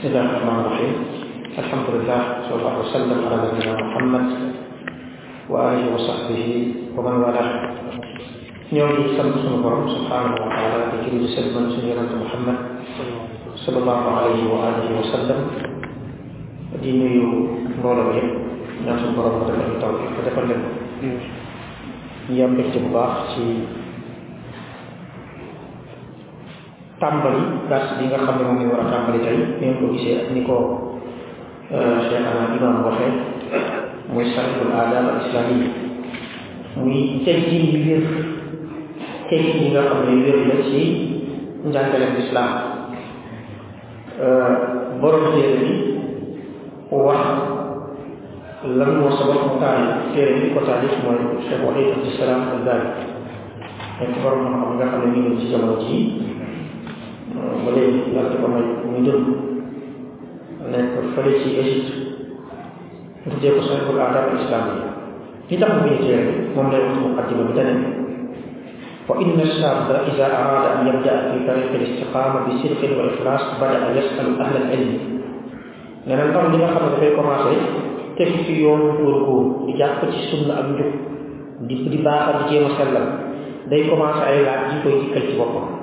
بسم الله الرحمن الرحيم. الحمد لله صلى الله وسلم على نبينا محمد وآله وصحبه ومن والاه. نيوم يسلم سنبرم سبحانه وتعالى بكل سلم سيدنا محمد صلى الله عليه وآله وسلم. ديني nuyu mbooloo yëpp ñaan suñu borom dafa ñu taw dafa leen tàmbali dars bi nga xam ne moom lañ war a tàmbali tey ni ko gisee ak ni ko cheikh ana imam waxee muy sariful adab al islami muy teggin yu wér teggin yi nga xam ne la ci njàngaleem islam. Borom téere bi wax lan moo sabab mu taalif téere bi ko taalif mooy cheikh wahid abdusalaam al bari nekk borom xam nga xam ne ñu ngi ci jamono ba léegi yàlla dafa may muy dund nekk fële ci Égypte mu tuddee ko sahihul adab al islam téere moom lay wax muqaddima bi dane wa inna shabba ida arada an yabda fi tariqi al istiqama bi sidqin wa ixlas bada yasalu ahla al ilmi nee na ndaw li nga xam ne dafay commencé teg ci yoon góorgóor di jàpp ci sunna ak njub di di baaxal di ci boppam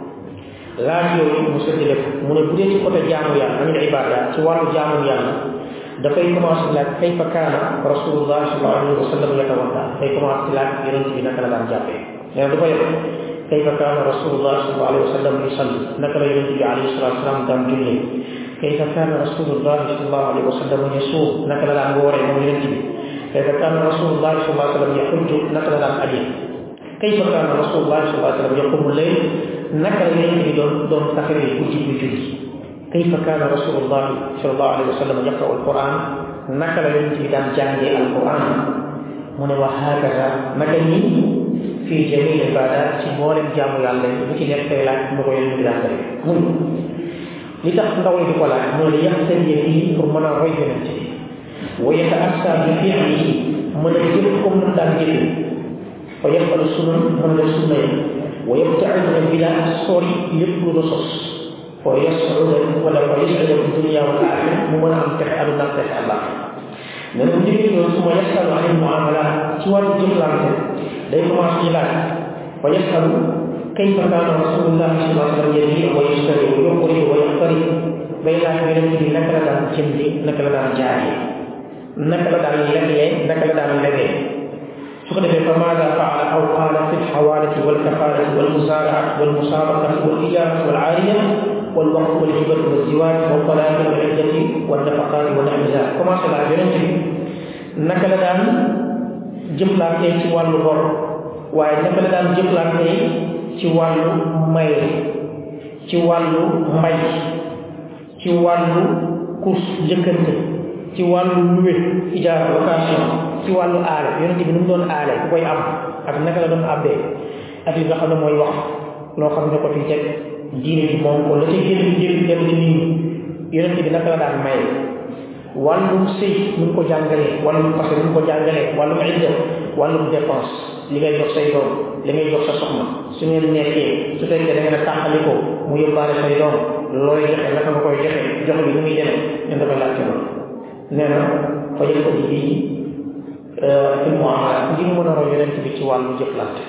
laaj yooyu mu séddale ko mu ne bu dee ci côté jaamu yàlla amil ibada ci wàllu jaamu yàlla dafay commencé laaj kayfa kaana rasulullah sallallahu alayhi wa sallam yatawadda dafay commencé laaj yonent bi naka la daan jàppee nee na du ko yëg kayfa kaana rasulullah sallallahu alayhi wa sallam yusalli naka la yonent bi alayhi salatu wasalam daan jullee kayfa kaana rasulullah sallallahu alayhi wa sallam yasuum naka la daan wooree moom yonent bi kayfa kaana rasulullah sallallahu alayhi wa sallam yaxujju naka la daan aje taxawee guddi bu julli kayfa kaana rasulullah sallallahu alayhi wa sallam yaqra'u alquran naka la yonent bi daan jàngee alquran mu ne wa hakaza naka ni fii jamil ibadat ci mboolem jaamu yàlla yi bu ci nekk tey laaj mu ko yonent bi daan def mun li tax ndaw di ko laaj li yàq seen yi pour mën a roy yonent bi wa yataassa bi fi'lihi mën a jëf comme nam daan jëfee fa yafalu sunan mën la sunna yi wa yabta'idu min bidaa sori lépp lu sos fa yas'uda wala fa yas'uda fi dunya wal axira mu mën a am texe aduna ak texe àllaa nee na bu jógee loolu su ma yasalu an muamalat ci wàllu jëflante day commencé ci laaj fa yasalu kayfa kaana rasulullah sallallahu alayhi wa sallam yabii'u wa su ko defee fa maada faala aw qaala fi lxawaalati walkafaalati walmusaaraati walmusaabaqati walijaarati walaariya والوقت والهبة والزواج والطلاق والعدة والنفقات ونحو ذلك كما سلا يونت بي naka la daan jëflante ci wàllu bor waaye naka la daan jëflante ci wàllu may ci wàllu mbay ci wàllu course njëkkante ci wàllu luwe ijaara location ci wàllu aale yonente bi nu mu doon aale ku koy am ak naka la doon abbee ak li nga xam ne mooy wax loo xam ne ko fi teg diine bi moom ko la ca génn jëf dem ci nit ñi yonente bi naka la daan maye. Wàllum sëy nu mu ko jàngalee wàllum fase nu mu ko jàngalee wàllum idda wàllum dépense li ngay jox say doom li ngay jox sa soxna su ngeen nekkee su fekkee da ngeen a tàqali ko mu yóbbaale say doom looy joxe naka nga koy joxe jox bi nu muy demee ñun dafay laajte loolu nee fa yëg ko di fi muamalat ngir mën a roy yonent bi ci wàllu jëflante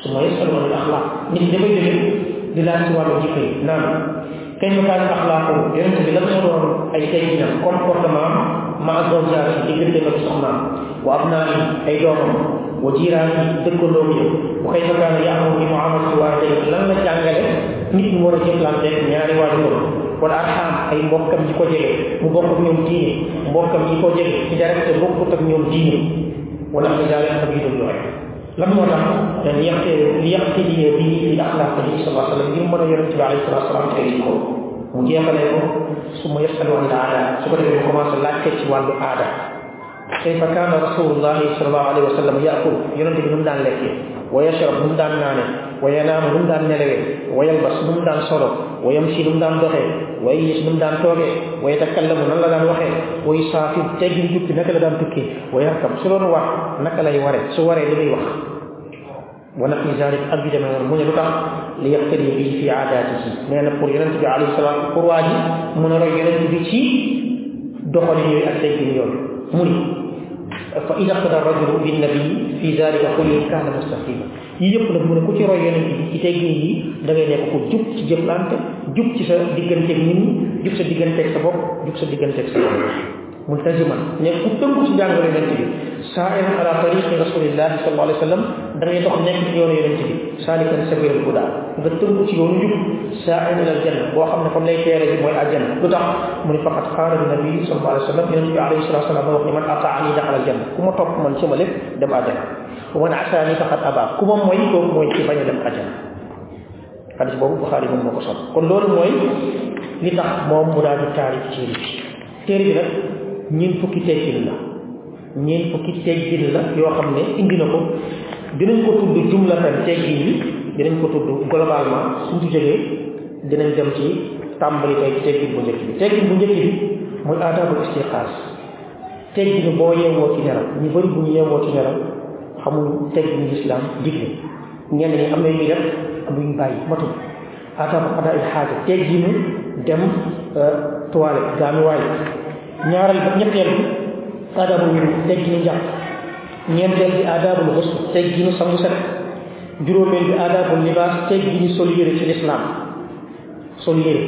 su ma yëg saloon axlaaq nit dafay jóge di laaj ci wàllu jikko yi naan kayfa kaana axlaaqu yonent bi lan moo doon ay tegginam comportement ma zawjaati diggante ak soxnaam wa abnaa'i ay doomam wa jiiraani dëkkandoom yi wa kayfa a wala arxaam ay mbokkam yi ko jege mu bokk ak ñoom diine mbokkam yi ko jege ci dara te bokkut ak ñoom diine. Wala ak daal ak yu dul yooyu lan moo tax li yàqte li yàqte bi bi li axlaaq bi sallallahu alayhi wa sallam ngir mën a yonent bi alayhi salaam ci ay jikko. Mu jeexalee ko su ma yasalu an aada su ko defee mu commencé laajte ci wàllu aada. Kaana rasulullahi sallallahu alayhi wa sallam yaakul yonent bi nu mu daan lekkee wa yashrab nu وينام نم دان نلوي ويلبس نم دان صلو ويمشي نم دان دخي ويجلس نم دان توغي ويتكلم نم دان وخي ويصافي تجري جوك نكلا دان تكي ويركب سلون وح نكلا يواري سواري لبي وح. ونقي ذلك أبدا من المنى لك ليقتري به في عاداته. لأن قول ينتبع عليه الصلاة القرآن من رأي ينتبع شيء دخل لي أسيك اليوم. مني فإذا قدر الرجل بالنبي في ذلك قل كان مستقيما. Yi yëpp nag mu ne ku ci roy yonent bi ci teggin yi da ngay nekk ku jub ci jëflante jub ci sa digganteeg nit ñi jub sa digganteeg sa bopp jub sa digganteeg sa bopp multaziman ne ku tënku ci jàngale yonent bi saa'iran ala tariqi rasulillahi sallallahu alayhi wa sallam da ngay dox nekk ci yoonu yonent bi saalikan sabiral huda nga tënku ci yoonu njub saa'iran ila aljanna boo xam ne lay teere faqat qaala nabi sallallahu alayhi wa sallam yonent bi alayhi salatu wasalam wax ni ataani daxal aljanna ku ma man sama lépp dem àjjana wa man faqat aba ku ma mooy kooku mooy ci bañ dem àjjana xadis boobu Buxaari moom moo ko sol kon li ñeent fukki teggin la. ñeent fukki teggin la yoo xam ne indi na ko. dinañ ko tudd jumlatan teggin yi. dinañ ko tudd globalement. suñ ci jógee dinañ dem ci tàmbali tey teggin bu njëkk bi. teggin bu njëkk bi mooy aadaabul istiqaas. teggin boo yeewoo ci nelaw. ñu bëri bu ñu yeewoo ci nelaw xamul teggin lislaam digle. ñenn ñi am na ñuy def am ñu bàyyi matul. aadaabu adaa xaaja. tegginu dem toilette gaanuwaay ñaareel ba ñetteel bi aadaabul wudu tegginu njàpp ñeenteel bi aadaabul xusl tegginu sangu set juróomeel bi aadaabul libaas tegginu sol yére ci lislaam sol yére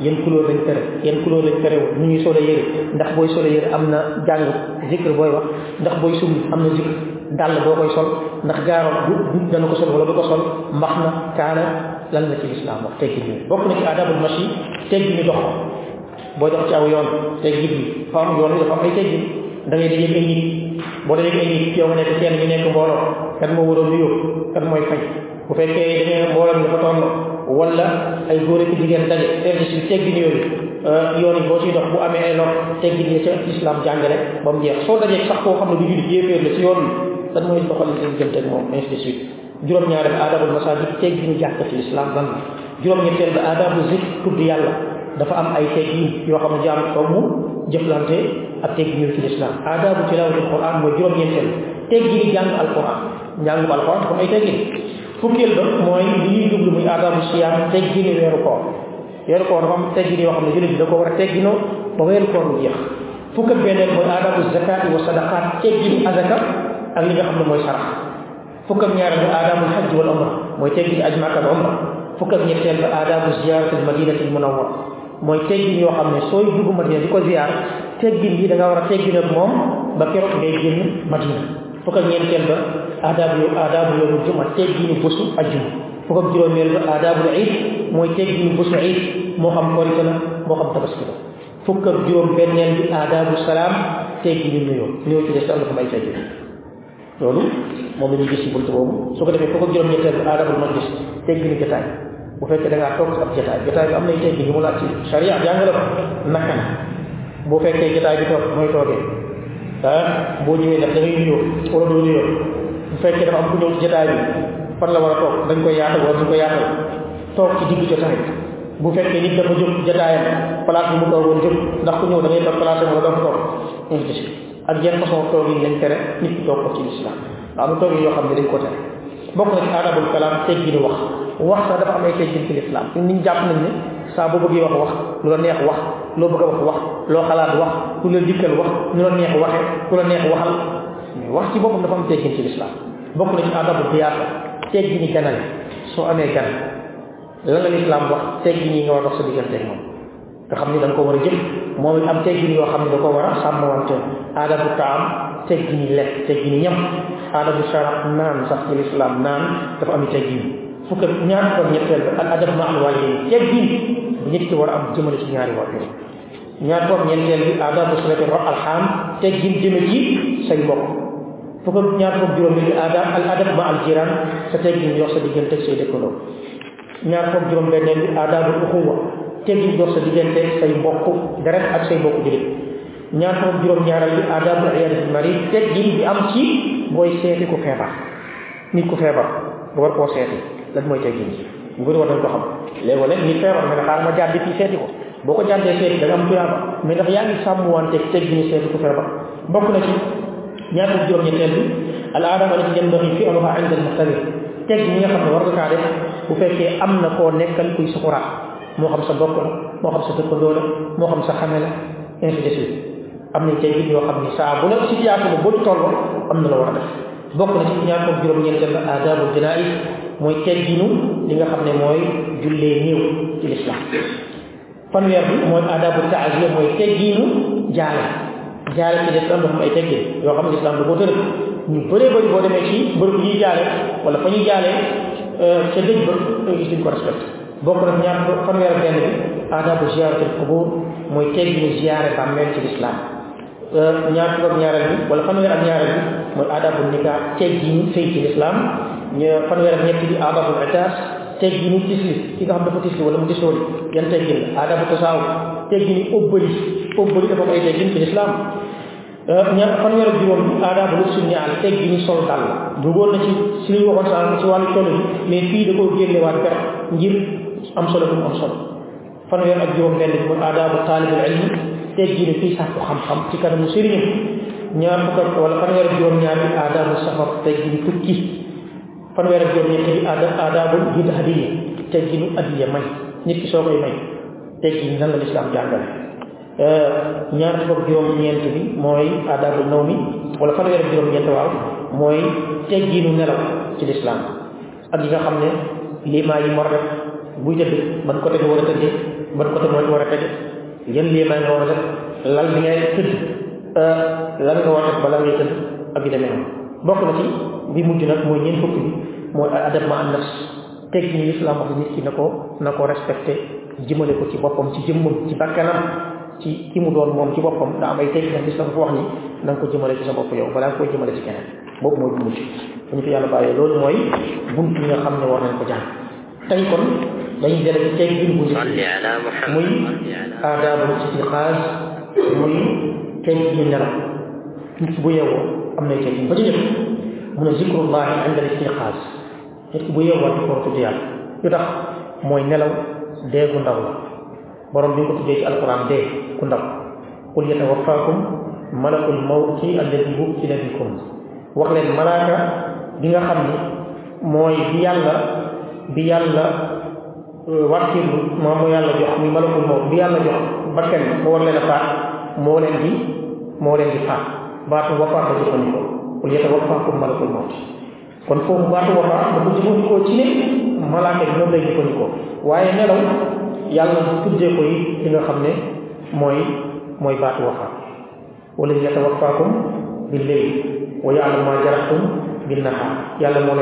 yan couleur lañ tere yan couleur lañ tere nu ñuy sole yére ndax booy sole yére am na jàng zikr booy wax ndax booy summi am na zikr dàll boo koy sol ndax jaaro du dana ko sol wala du ko sol mbax na kaana lan la ci lislaam wax teggi bi bokk na ci aadaabul machi teggi ni dox boo dox ci aw yoon teggi bi fa am yoon dafa am ay teggi da ngay dajeeg ay nit boo dajeeg ay nit yow nga nekk kenn ñu nekk mbooloo kan moo waroon nuyoo kan mooy fay bu fekkee dañu mbooloo mi dafa toll wala ay góor ak jigéen daje ainsi suite teggin yooyu yoon yi boo ciy dox bu amee ay lor teggin yi ca islam jàngale ba mu jeex soo dajee sax koo xam ne du jullit yéeféer la ci yoon bi mooy doxal seen diggante ak moom ainsi de suite juróom-ñaare bi aadabul masajid tegginu jàkk ci islam lan la juróom-ñetteel bi aadabu zikr tudd yàlla dafa am ay teggin yoo xam ne jaam kaw mu jëflante ak teggin ci islam aadabu tilawatil quran mooy juróom-ñeenteel teggini jàng alquran njàngu alquran dafa am ay teggin fukkeel ba mooy li ñuy jublu muy aadabu siyaam teggini weeru koor weeru koor dafa am teggin yoo xam ne jullit bi da ko war a tegginoo ba weeru koor bu jeex fukk ak benneel mooy aadabu zakat wa sadaqat teggini azaka ak li nga xam ne mooy sarax fukk ak ñaareel ba aadabu hajj wal umra mooy teggini aj Makka ak umra fukk ak ñetteel ba aadabu ziyaratil madinatil munawwar mooy teggin yoo xam ne sooy dugg madina ziyaar teggin yi da nga war a teggin ak moom ba keroog ngay génn madina. Fukk ak ñeenteel ba aadaabu yow aadaabu yowmu juma tegginu bésu ajjuma. Fukk ak juróomeel ba aadaabul iid mooy tegginu bésu iid moo xam korite la moo xam tabaski la. Fukk ak juróom benneel bi aadaabu salaam tegginu nuyoo. Nuyoo ci des na ko may teggin. Loolu moom la ñuy gis ci bunt boobu. Su ko defee fukk ak juróom ñetteel majlis tegginu bu fekkee da ngaa toog ab jotaay jotaay bi am teggin yu mu laaj ci sharia jàngale ko naka na bu fekkee jotaay bi toog mooy toogee ah boo ñëwee ndax da ngay nuyoo wala doo nuyoo bu fekkee dafa am ku ñëw ci jotaay bi fan la war a toog dañ koy yaatal wala duñ ko yaatal toog ci digg jotaay bu fekkee nit dafa jóg jotaayam place bi mu toog woon jóg ndax ku ñëw da ngay toog place wala doo toog de suite ak yenn façon toog yi lañ tere nit ki toog ko ci lislaam waaw mu toog yoo xam ne dañ ko tere bokk na ci aadabul kalaam tegginu wax. Wax sax dafa am ay teggin ci lislaam ñun niñ jàpp nañ ne saa boo bëggee wax wax lu la neex wax loo bëgg wax wax loo xalaat wax lu la dikkal wax lu la neex waxe lu la neex waxal. Wax ci boppam dafa am teggin ci lislaam bokk na ci aadabul diyaasa teggini ganale soo amee gan lan la lislaam wax teggin yi nga war a dox sa diggante ak nga ni da nga ko war a it am teggin yoo xam ne da ko war a sàmmwante. Aadabu taam teggini lekk teggini ñam aadabu sharab naan sax ci lislaam naan dafa am teggin fukk ak ñaar fukk ak ñetteel ba al adab ma al walidayn teggin bu nit ki war a am jëmale ci ñaari waajur ñaar fukk ak ñeenteel bi aadabu silati arham teggin jëme ci say mbokk fukk ak ñaar fukk juróom bi adab al adab ma al jiran sa teggin yox sa diggante say dëkkandoo ñaar fukk juróom benneel bi adabu uxuwa teggin dox sa diggante say mbokk deret ak say mbokk julit ñaar fukk juróom ñaaral bi adabu iyadatul marid teggin bi am ci booy seeti ku feebar nit ku feebar nga war koo seeti lan mooy teggin ci bu bëri war nañ ko xam léegoo nag nit feebar nga ne xaar ma jàddi fii seeti ko boo ko jàddee seeti da nga am tuyaaba mais ndax yaa ngi sàmmwante teggini seeti ku feebar bokk na ci ñaar fukk juróom ñetteel bi al aadama la ci yanbaghi fi'luha inda al muhtadir teg ñi nga xam ne war nga kaa def bu fekkee am na koo nekkal kuy sukuraat moo xam sa bokk la moo xam sa dëkkandoo la moo xam sa xame la ainsi de suite am nañ teggin yoo xam ni saa bu la situation ba boo toll am na la war a def. Bokk na ci ñaar fukk juróom ñeenteel la aadabul janaïs mooy tegginu li nga xam ne mooy jullee néew ci l'islam fanweer bi mooy aadabu taaziya mooy tegginu jaale jaale ci l'islam dafa ay teggin yoo xam ne l'islam da koo tëral. Ñu bëree bëri boo demee ci bërëb yi jaale wala fa ñuy jaale ca dëj ba nga gis ko respecté. Bokk na ñaar fanweer benn bi aadabu ziaratul qubur mooy tegginu ziare bàmmeel ci l'islam ñaar fukk ak ñaareel bi wala fanweer ak ñaareel bi mooy aadabu nikah tegginu sëy ci l'islam ñu fanweer ak ñett bi aadabu itaas tegginu tisli ki nga xam dafa tisli wala mu tisooli yan teggin la aadabu tasaaw tegginu óbbali óbbali dafa ay teggin ci l'islam ñaar fanweer ak juróom bi aadabu lu sunni al tegginu sol dal dugoon na ci si ñu waxoon sànq ci wàllu toll mais fii da koo génnewaat per ngir am solo bu am solo fanweer ak juróom benn bi mooy aadabu taalibul ilmi tegginu kii sàkku xam-xam ci kanamu sëriñam ñaar fukk ak wala fanweer ak juróom ñaar bi aadabu safar tegginu tukki fanweer ak juróom ñett bi aada aadabu hid hadiya tegginu adiya may nit ki soo koy may teggin nan la lislaam jàngale ñaar fukk juróom ñeent bi mooy aadabu naw mi wala fanweer ak juróom ñeent waaw mooy tegginu nelaw ci lislaam ak yi nga xam ne limaa yi a def buy tëdd ban côté nga war a tëddee ban côté war a tëdd yan limaa nga war a def lal bi ngay tëdd lan nga war a def bala ngay tëdd ak yu demee bokk na ci bi mujj nag mooy ñeent fukk bi mooy adab ma nafs teg ni islam wax nit ki na ko na ko respecté jëmale ko ci boppam ci jëmmam ci bakkanam ci ki mu doon moom ci boppam da am ay teg nag islam wax ni na nga ko jëmale ci sa bopp yow balaa nga koy ci keneen boobu mooy bu mujj bu ñu ko yàlla bàyyee loolu mooy bunt yi nga xam ne war nañ ko jàng tey kon داي جالك تاي جين بو نيت صلي على محمد. موي آداب الاستيقاظ موي تاي جين نرا نيت بو يوا امنا تاي جين بو نيت من ذكر الله عند الاستيقاظ نيت بو يوا تكو تديا يوتاخ موي نلاو ديغو ندو بروم بي كو تدي سي القرآن دي كو ندو قل يتوفاكم ملك الموت الذي بوكل بكم. وخلن ملاكا ديغا خامني موي بي يالا بي يالا wàkkirlu moom mu yàlla jox muy malakul mawt bi yàlla jox bakkan mu war leen a faat moo leen di moo leen di faat. Baatu wafaat la jëfandikoo qul yatawaffakum malakul mawt. Kon foofu baatu wafaat dafa jëfandikoo ci ne malaaka bi moom lay jëfandikoo. Waaye nelaw yàlla tuddee ko yi li nga xam ne mooy mooy baatu wafaat. Wala yatawaffakum bil layl wa ya'lamu ma jarahtum bin nahar yàlla moo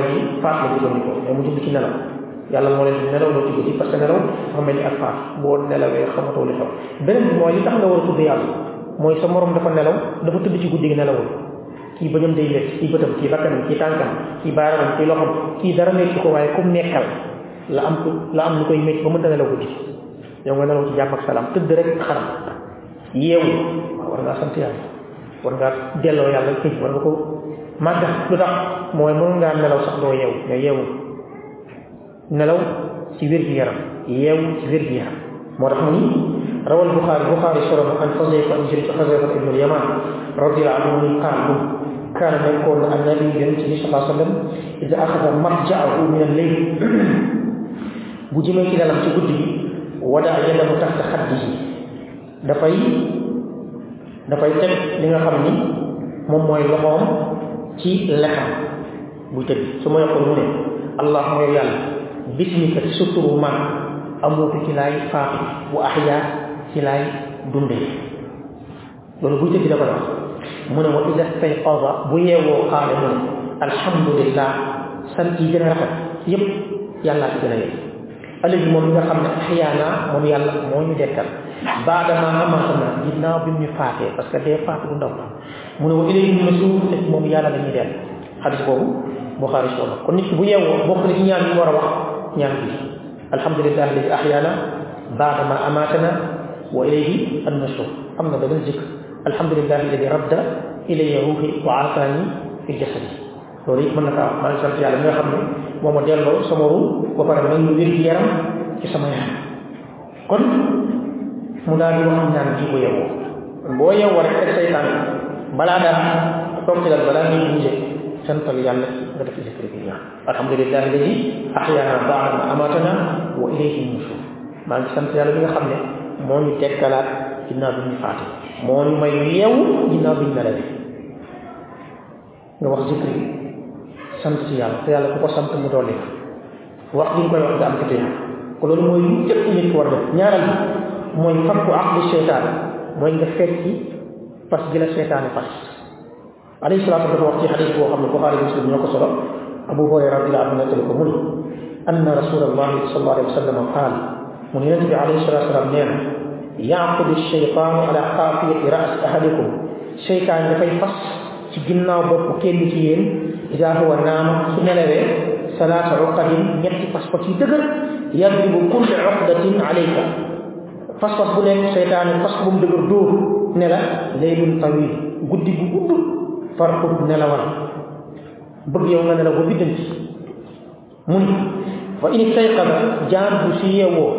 mu ci nelaw yàlla moo leen di nelaw la tudd ci parce que nelaw dafa mel ni ak faat boo nelawee xamatoo li xew. Beneen bi mooy li tax nga war a tudd yàlla mooy sa morom dafa nelaw dafa tëdd ci guddi gi nelawul. Kii bëñam day métti kii bëtam kii bakkanam kii tànkam kii baaramam kii loxam kii dara métti ko waaye comme nekkal la am la am lu koy métti ba mënta nelaw guddi yow nga nelaw ci jàmm ak salaam tëdd rek xaram yeewu. War ngaa sant yàlla war ngaa delloo yàlla këj war nga ko màgga lu tax? Mooy mën ngaa nelaw sax doo yeewu mais yeewu nelaw ci wér gi yaram yeewu ci wér gi yaram moo tax mu ni rawal buxaari buxaari solo an xaseyfa an jëri ci xaseyfa ibnu yaman. Radiallahu anhu ni qaal bu. Kaana nekkoon na annabi yonent bi salaa sallam ida axada marjaahu min alleyl bu jëmee ci dalam ci guddi gi wadaa yadahu taxta xaddihi dafay dafay teg li nga xam ni moom mooy loxoom ci lexam buy tëdd su ma mu ne allahuma yow yàlla bismika suturu man amuutu ci laay faatu bu axya ci laay dunde loolu buy tëdd da ko wax mu ne wa ida stayqaza bu yeewoo xaale alhamdulillah. Sant yi gën a rafet yépp yàllaa ci gën a yëpp ëllëg moom nga xam ne axyaana moom yàlla moo ñu dekkal baadama amatana ginnaaw bi ñu faatee parce que dee faatu bu ndaw la mu ne wa ilayhi nusuur te moom la ñuy dellu xadis boobu بخاري صلى الله عليه وسلم بنيو بخل إنيان وروا نيان بي الحمد لله الذي أحيانا بعد ما أماتنا وإليه النشر أمنا بدل ذكر الحمد لله الذي رد إلي روحي وعافاني في الجسد لوري من نتا ما نشرت على من يخبر وما ديال الله سمره وفر من يدير يرم كسمايا قل مناد وهم نيان بي بويو بويو ورحت الشيطان بلا دا توكل البلاني ñaan alhamdulillahi alladi ahyana ba'da ma amatana wa ilayhi nushur maa ngi sant yàlla bi nga xam ne moo ñu dekkalaat ginnaaw bi ñu faate moo ñu may yeewu ginnaaw bi ñu nelawe nga wax zikri sant ci yàlla te yàlla ku ko sant mu dolli wax gi nga koy wax nga am ci ko loolu mooy lu jëpp ki war def ñaaral bi fakku aqli seytaan mooy nga fekki parce que la seytaane fas عليه الصلاة والسلام وقت حديث هو خمد البخاري مسلم يوكو صلى أبو هريرة رضي الله عنه تلك أن رسول الله صلى الله عليه وسلم قال من ينزل عليه الصلاة والسلام نعم يعقد الشيطان على قافية رأس أهلكم. شيطان لكي فص تجنى وبوكين لكيين إذا هو نام ثم لبي ثلاث عقد يأتي فص فكي تقر يضرب كل عقدة عليك. فص فص بلين شيطان فص بم دقر دور نلا ليل طويل قد قد farqud nelawal bëgg yow nga nelaw ba biddanti mu ni fa in istayqada jaam bu si yeewoo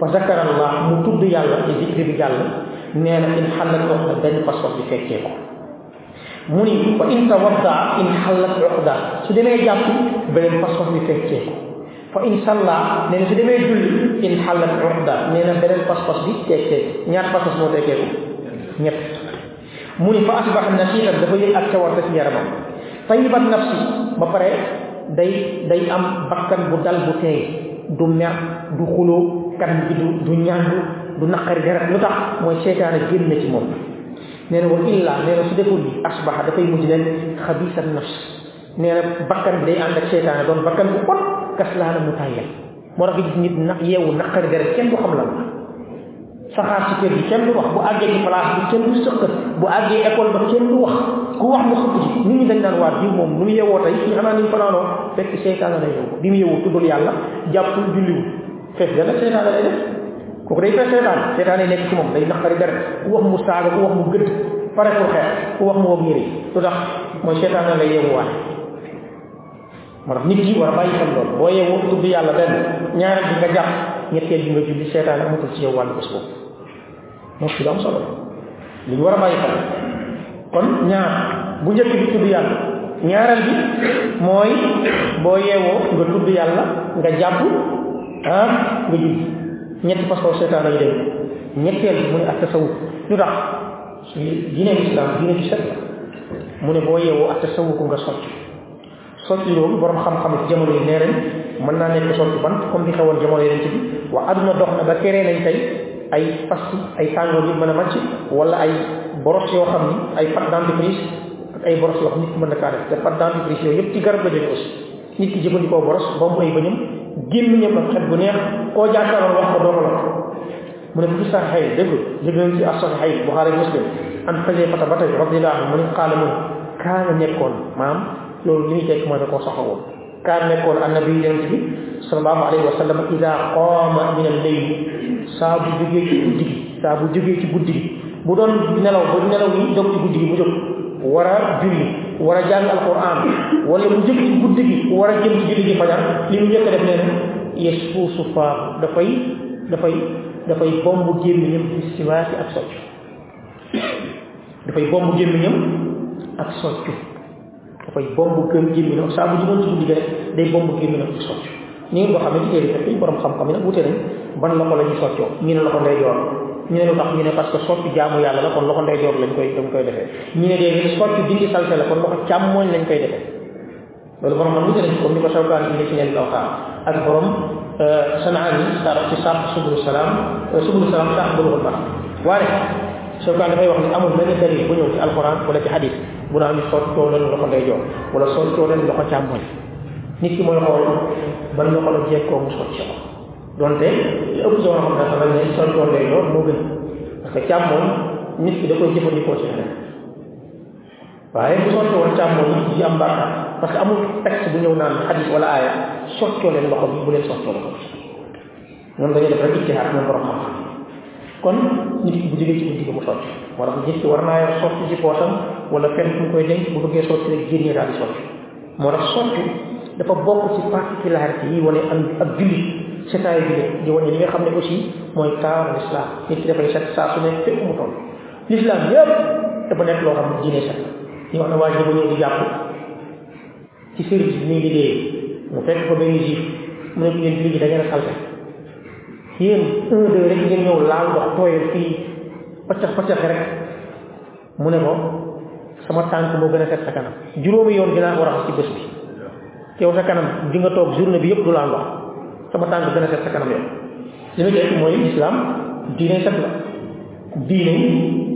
fa zakara allah mu tudd yàlla ci zikri bi jàll nee na in xallat uqda benn pas-pas bi fekkee ko mu ni fa in tawadda in xallat uqda su demee jàpp beneen pas-pas bi fekkee ko fa in salla nee na su demee julli in xallat uqda nee na beneen pas-pas bi fekkee ñaar pas-pas moo fekkee ko ñett mu ni fa asbax nasitan dafa yëg ak cawarte ci yaramam. Tayibat nafsi ba pare day day am bakkan bu dal bu teey du mer du xuloo kan bi du du ñàngu du naqari deret lu tax? Mooy seytaane génn ci moom. Nee na wa illa nee na su deful li asbaxa dafay mujj leen xabisa nafs. Nee na bakkan bi day ànd ak seytaane doon bakkan bu bon kas mu tàyyel moo tax nit na yeewu naqari deret kenn du xam la. Saxaar ci kër gi kenn du wax bu àggee ci place bi kenn du bu àggee école ba kenn du wax ku wax mu xëpp ji nit ñi dañ naan waa diw moom nu mu yeewoo tey ñu xanaa niñ fanaanoo fekk seytaane la yeewu bi mu yeewu tuddul yàlla jàppul julliwul fees dana seytaane lay def. Kooku day fees seytaane seytaane nekk ci moom day naqari deret. Ku wax mu saaga ku wax mu gëdd pare pour xeex. Ku wax mu wog yére. Lu tax? Mooy seytaane la yeewuwaale. Moo tax nit ki war a bàyyi boo yeewoo tudd yàlla benn ñaareel bi nga jàpp ñetteel bi nga julli amatul ci yow wàllu bés boobu moo ci am solo li ñu war a bàyyi kon ñaar bu njëkk bi tudd yàlla ñaareel bi mooy boo yeewoo nga tudd yàlla nga jàpp ah nga julli ñetti façon seytaane lañu dem ñetteel bi mu ne ak lu tax su diine islam diine ci set mu ne boo yeewoo ak tasawuf nga sotti sotti loolu borom xam-xam ci jamono yi nee nañ mën naa sotti bant comme bi xewoon jamono yeneen ci bi waa aduna dox na ba keree nañ tey ay pasti ay tàngoor yi mën a wala ay boros yoo xam ni ay pâte dentifrice ak ay boros yoo xam nit ki kaa def. Te pâte dentifrice yooyu ci garab la jóge nit ki jëfandikoo boros ba mu ay bëñam gémmiñam ak xet bu neex koo jàkkaaroon wax ko doo ko. Lakk mu ne fi saxiixayn dégg dégg nañ ci as saxiixayn buxaari muslim an xasifata ba tey radiallahu mu ne qaala mu kaana nekkoon maam loolu li muy tekk da koo soxla bi sallallahu alayhi wa sallam ida qaama min al-layl saa bu jógee ci guddi gi saa bu jógee ci guddi bu doon nelaw ba nelaw yi dog ci guddi gi mu jóg war a julli war a jàng alquran. Wala mu jóg ci guddi gi war jëm ci julli gi fajar li mu njëkk def nee na yasfuusu faa dafay dafay dafay bomb gémmiñam bi siwaasi ak socc dafay bomb soccu dafay bomb gëm gémmiñam saa bu jugoon ci guddi rek day bomb gémmiñam ak socc ni ko xamee ci téere fekk borom xam-xam yi nag wute nañ ban loxo la ñuy soccoo ñu ne loxo ndeyjoor ñu ne lu tax ñu ne parce que socc jaamu yàlla la kon loxo ndeyjoor lañ koy dañ koy defee ñu ne déedéet socc dindi salte la kon loxo càmmooñ lañ koy defee loolu borom man wute nañ comme ni ko sawkaan indi ci ñeen lawxaa ak borom sanaan yi sa ci sàpp subulu salaam subulu salaam sàpp buluxul mara waaye sawkaan dafay wax ne amul benn dalil bu ñëw ci alquran wala ci hadis. Bu naa ñu soccoo leen loxo ndeyjoor wala soccoo leen loxo càmmooñ nit ki mooy xool ban loxo la jekkoo mu socc ko donte li ëpp soo xam ne sax ne soccoo ndeyjoor moo gën parce que càmmooñ nit ki da koy jëfandikoo ci leneen waaye bu soccoo woon càmmooñ yi am bàkkaar parce que amul texte bu ñëw naan xadis wala aaya soccoo leen loxo bi bu leen soccoo loxo bi ñoom dañuy def rek ijtihaad ñoom borom xam-xam kon nit ki bu jógee ci guddi gi mu socc. Moo tax nit ki war naa yor socc ci poosam wala fenn fu mu koy denc bu bëggee socc rek génne daal di socc. Moo tax socc dafa bokk ci particularité yi wane am ak jullit setaayu jullit di wane li nga xam ne aussi mooy taaru l'islam nit ki dafay set saa su nekk fépp mu toll. L'islam yëpp dafa nekk loo xam ne diine set ñu wax ne waa ji ñëw di jàpp ci service bi muy liggéey mu fekk ko benn juif mu ne ko yéen lii da ngeen a salte yéen un deux rek ngeen ñëw laal ndox tooyal fii paccax paccax rek mu ne ko sama tànk moo gën a set juróomi yoon dinaa ko raxas ci bés bi yow sa kanam di nga toog journée bi yëpp du laal ndox sama tànk gën a set sa kanam yow li islam diine set la diine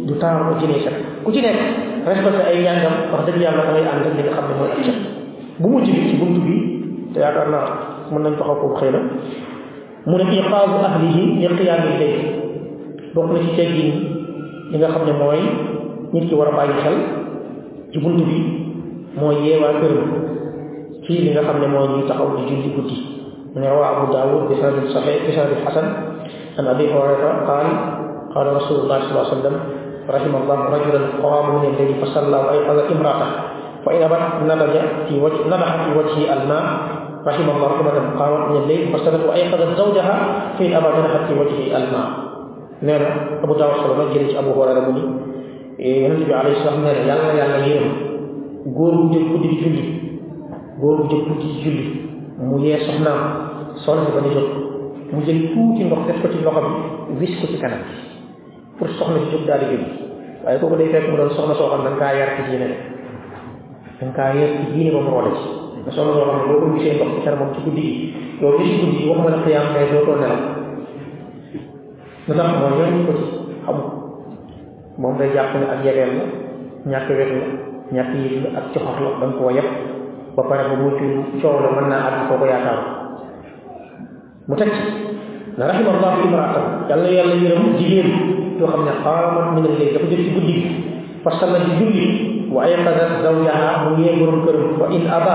du taamu diine set ku ci nekk respecté ay ñàngam wax dëgg yàlla da ngay ànd ak li nga xam ne mooy bu mujj bi ci buntu bi te yaakaar naa mën nañ taxaw foofu xëy na mu ne iqaabu ahlihi li qiyaami layl bokk na ci teggin li nga xam ne mooy nit ki war a bàyyi xel ci buntu bi mooy yeewaa këram ci li nga xam ne mooy ñuy taxaw di julli guddi mu ne rawaa abu daawud bi sanadin saxih bi sanadin xasan an abi hurayrata qaal qaala rasulullah sallallahu alayhi wa sallam رحم الله رجلا قام من الليل فصلى وايقظ امراته فان ابت نضج في وجه نضح في وجهه الماء رحمه الله رحمة قال إن الليل فسدت وايقظت زوجها في ابا جنحت في وجهه الماء. نعم أبو داود صلى الله عليه أبو هريرة بني النبي إيه، عليه الصلاه والسلام نعم، يلا يلا يرم غور بو جيب كودي جولي. غور بو جيب كودي جولي. مو يي سخنا صون بو ني جوت مو جيب كوتي نوخ تي كوتي لوخام فيس كوتي كانام pour soxna ci dara gi waye koku day fekk mu doon soxna soxal dang ka yar ci dina dang ka yar ci dina ba mu rolé ci ne gi waxuma la xiyaam mais doo too nelaw lu tax mooy yoon ko ci xamu moom day jàpp ne ak yegeel la ñàkk wet la ñàkk yëg la ak coxox la da nga koo yeb ba pare ba mu ci coow la mën naa àgg foo ko yaakaar mu teg na rahimallahu imraatam yàlla yàlla yërëm jigéen yoo xam ne xaamat min al-layl dafa ci guddi wa ayqadat zawjaha mu in aba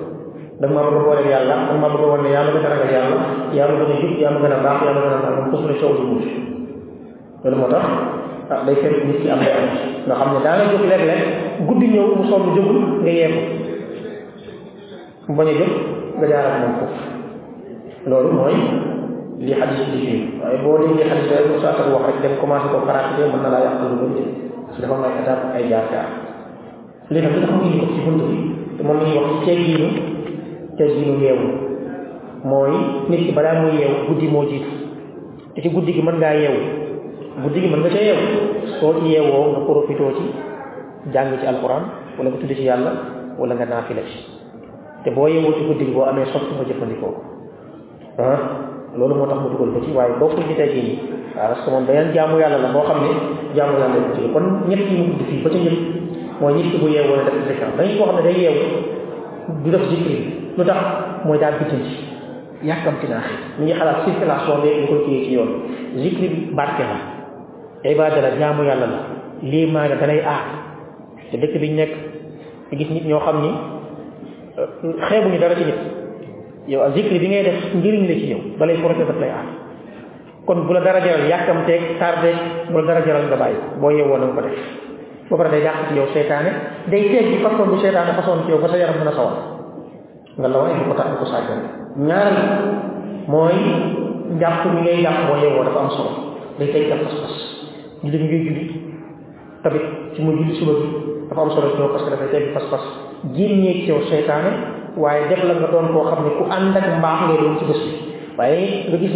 ci ci du ko doo bëgg léegi a boole yàlla da nga maa bëgg a wan ne yaa ma gën a ragal yàlla yaa ma gën a jub yaa gën a baax yaa ma gën a nangam foofu la coow di mucc loolu moo tax ah day fekk nit ki am am nga xam ne daa nga jóg léeg-léeg guddi ñëw mu sonn jógul nga yee ko mu bañ a jóg nga jaar ak moom foofu loolu mooy li xadis di fii waaye boo déggee xadis rek mu saa wax rek dem commencé ko pratiquer mën na laa yàq lu bëri dafa am ay étape ay jaar jaar li nag tax mu indi ko ci bunt bi te moom ñuy wax ci teggiinu teggiinu yeewu. Mooy nit ki balaa muy yeewu guddi moo jiitu. Te ci guddi gi mën ngaa yeewu. Guddi gi mën nga ca yeewu. Soo ci yeewoo nga profitoo ci jàng ci alquran wala nga tudd ci yàlla wala nga naafila ci. Te boo yeewoo ci guddi gi boo amee sotti nga jëfandikoo ko. Ah loolu moo mu dugal ko ci waaye bokkul ci teggin yi waaw parce que moom beneen jaamu yàlla la boo xam ne jaamu yàlla la ci. Kon ñett yi mu tudd fii ba ca ñëpp mooy nit ki bu yeewoo ne def zikar. Dañuy koo xam ne day yeewu du def zikri lu tax mooy daal bitin ci yàkkamti naa mi ngi xalaat circulation bi ñu koy téye ci yoon zikri barke la ibada la jaamu yàlla la lii maa nga dalay aar te dëkk bi ñu nekk nga gis nit ñoo xam ni. Xeebuñu dara ci nit yow zikri bi ngay def njëriñ la ci yow balay projet daf lay aar kon bu la dara jaral yàkkamteeg tardé bu la dara jaral nga bàyyi boo na nga ko def bi façon bu seytaane façon ci yow ba sa yaram mën a sawar nga la waaye du ko tax ko sàggane ñaareel mooy njàpp mi ngay jàpp boo yeewoo dafa am solo day teg jàpp pas-pas. Julli mi ngay julli tamit ci mu julli suba dafa am solo ci parce que dafay teg pas-pas génnee ci yow seytaane waaye def la nga doon koo xam ne ku ngay doon ci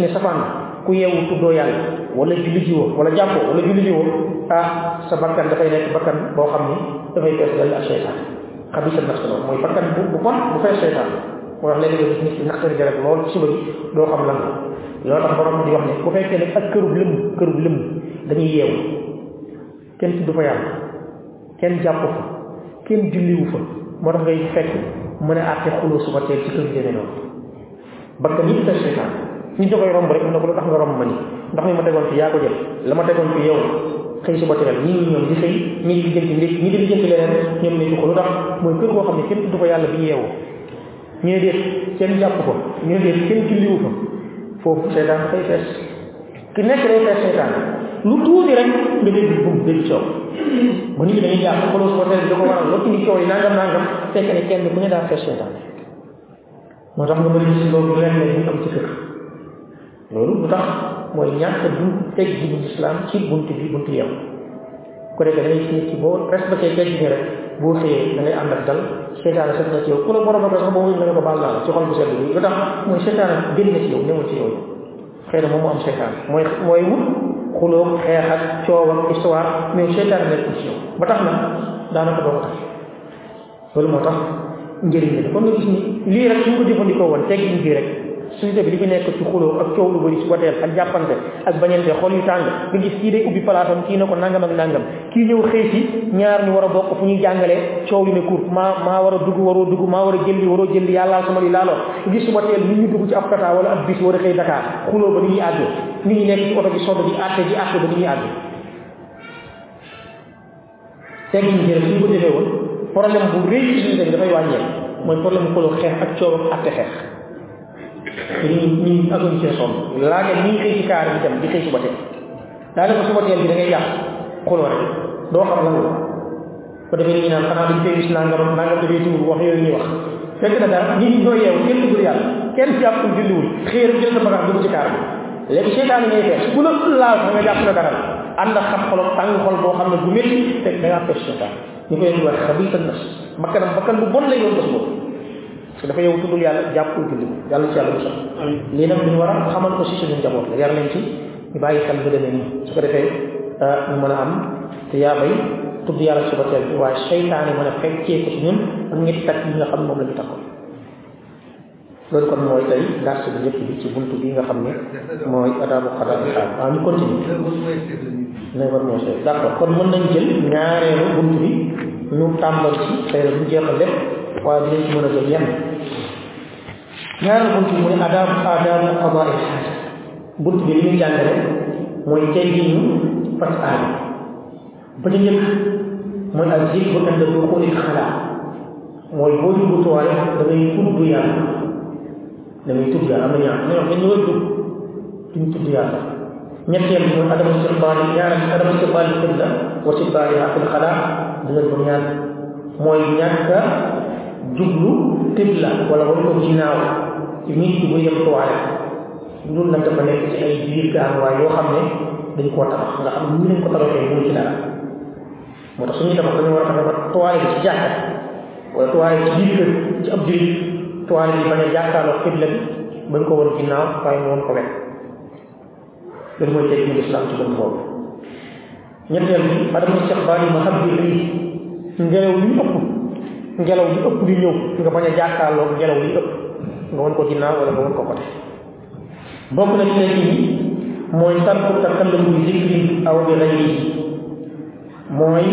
ne safaan ku yeewu tuddoo yàlla wala julli jiwoo wala jàppoo wala julli jiwoo ah sa bakkan dafay nekk bakkan boo xam ni dafay fees dal ak seytaan xabisa nafs loolu mooy bakkan bu bu bon bu fees seytaan moo tax léegi nga gis nit naqari deret lool ci suba gi doo xam lan la loolu tax borom di wax ne bu fekkee ne ak kërub lëmm kërub lëmm dañuy yeewu kenn tudd fa yàlla kenn jàpp fa kenn julliwu fa moo tax ngay fekk mën a àtte xuloo suba teel ci yu demee noonu bakkan yi fees seytaan ñu da koy romb rek ne ko lu tax nga romb nii ndax mi ma tegoon fi yaa ko jël la ma tegoon fi yow xëy suba teel ñii ñi ñoom di xëy ñi di lijjanti ndékk ñi di lijjanti leneen ñoom ñu ko lu tax mooy kër goo xam ne kenn tudd fa yàlla bi yeewoo ñu ne kenn jàpp ko ñu ne kenn julliwu fa foofu seetaan fay fees ki nekk day fees seetaan lu tuuti rek nga dégg bum dégg coow ba nit ñi dañuy jàpp xoloo supporter bi da ko waral loo indi coow yi nangam nangam fekk ne kenn ku ne daa fees seetaan moo tax nga bëri gis loolu leen ne ñu am ci kër loolu lu tax mooy ñàkk du bu islam ci buntu bi buntu yow ko defee da ngay gis ki boo respecté teg ji rek boo xëyee da ngay ànd ak dal. Seetaan set na ci yow ku la borom ko sax boo ne ko baal naa la ci xol bu sedd bi lu tax mooy seetaan génn na ci yow newul ci yow xëy na moom mu am seetaan mooy mooy wut xuloo xeex ak coow ak histoire mais seetaan nekkul ci yow ba tax na daanaka doo ko tax loolu moo tax njëriñ la kon nga gis ni lii rek suñ ko jëfandikoo woon teggin bii rek société bi li fi nekk ci xuloo ak coow lu bëri si wateel ak jàppante ak bañante xol yu tàng nga gis kii day ubbi palaasam kii na ko nangam ak nangam kii ñëw xëy si ñaar ñu war a bokk fu ñuy jàngalee coow li ne kur maa maa war a dugg waroo dugg maa war a jëlli waroo jëlli yàllaa sama li laaloo gis su wateel nit ñu dugg ci ab tata wala ab bis war a xëy Dakar xuloo ba ni ñuy àgg nit ñi nekk ci oto bi sodd di àtte di àtte ba ni ñuy àgg teggin ji rek suñ ko defee woon problème bu rëy ci bi dafay wàññeeku mooy problème xuloo xeex ak coow ak àtte xeex te ñu ñu aguñ cee sonn laage nii xëy ci kaar bi di xëy suba teel daanaka suba teel bi da ngay yàq xuloo rek doo xam lan la ko defee ñu naan xanaa dañ fay gis nangam nangam dafay tuur wax yooyu ñuy wax fekk na nit ñi ñoo yeewu kenn tuddul yàlla kenn jàppul julliwul xëy rek jël sa bagage dugg ci kaar bi léegi seytaan ngay fees bu la laal nga jàpp na dara ànd ak xam xol tàng xol boo xam ne bu métti fekk da ngaa fees seytaan ñu koy wax nas bakkanam bakkan bu bon lay doon bés boobu parce que dafa yow tuddul yàlla jàppul julli yàlla ci yàlla bu sax lii nag ñu war a xamal ko si suñu njaboot la yar leen ci ñu bàyyi xel bu demee nii su ko defee ñu mën a am te yaa bay tudd yàlla suba teel bi waaye seytaane mën a fekkee ko ci ñun ak ñetti takk yi nga xam moom la ñu takkoon loolu kon mooy tey dars bi njëkk bi ci buntu bi nga xam ne mooy adaabu xadaa bi xaal waaw ñu continue heures mooy seet d' accord kon mën nañ jël ñaareelu buntu bi ñu tàmbal ci xëy na duñ jeexal lépp waaye dinañ ci mën a jël yenn ñaareelu buntu mooy adaabu xadaa il xaaj buntu bi ñuy jàngale mooy tey gi ñu fas aajo ba ca njëkk mooy ak zikr bu ànd du xuli xalaat mooy boo dugg tuwaale da ngay tudd yàlla da ngay tudd yàlla am na ñaar ñoo dañ ñëwal dugg duñ tudd yàlla ñetteel mooy adama istiqbaal ñaar adama istiqbaal qibla wa istiqbaaliha fil xalaa dinañ ko ñaan mooy ñàkk a jublu qibla wala wala ko ginnaaw ci nit ki buy dem tuwaale loolu nag dafa nekk ci ay biir gaanuwaay yoo xam ne dañ koo tabax nga xam ne ñu lañ ko tabaxee mu ci dara moo tax suñuy tabax dañu war a tabax ci jàkka wala tuwaale ci biir kër ci ab jullit tuwaale bi bañ a jàkkaarloo xibla bi bañ ko woon ginnaaw waaye mu woon ko wet loolu mooy teg ñu islam ci bën boobu ñetteel bi adama istiqbaal yi ma xam bi ngelaw li ëpp ngelaw li ëpp di ñëw nga bañ a jàkkaarloo ngelaw li ëpp nga woon ko ginnaaw wala nga woon ko côté bokk na ci teg yi mooy tarku takallum bi zikri aw bi ghayrihi mooy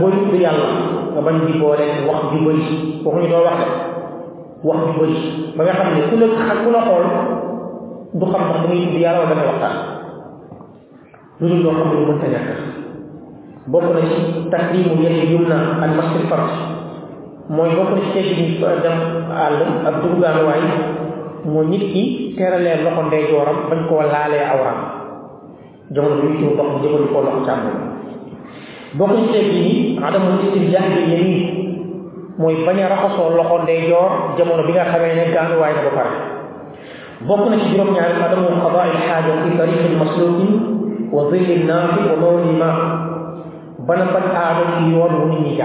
booy tudd yàlla nga bañ di boole wax ju bëri waxuñu doo wax wax ju bëri ba nga xam ne ku la xam ku la xool du xam sax da ngay tudd yàlla wala da ngay waxtaan lu dul loo xam ne mënta ñàkk bokk na ci taklimu yadi yumna al masjid fard mooy bokk na ci teggi ni dem àll ak dugaanuwaay mooy nit ki teralee loxo ndeyjooram bañ koo laalee awram jamono bi ñu ndox jëfandikoo loxo càmmoñ. Bokk ci teggi ni adamu istinjaa bi yamin mooy bañ a raxasoo loxo ndeyjoor jamono bi nga xamee ne gaanuwaay na ba pare. Bokk na ci juróom-ñaari adamu qadaa il xaaja fi tariqin maslukin wa zilli naafi wa noori ma bana faj aado ci yoon wu nit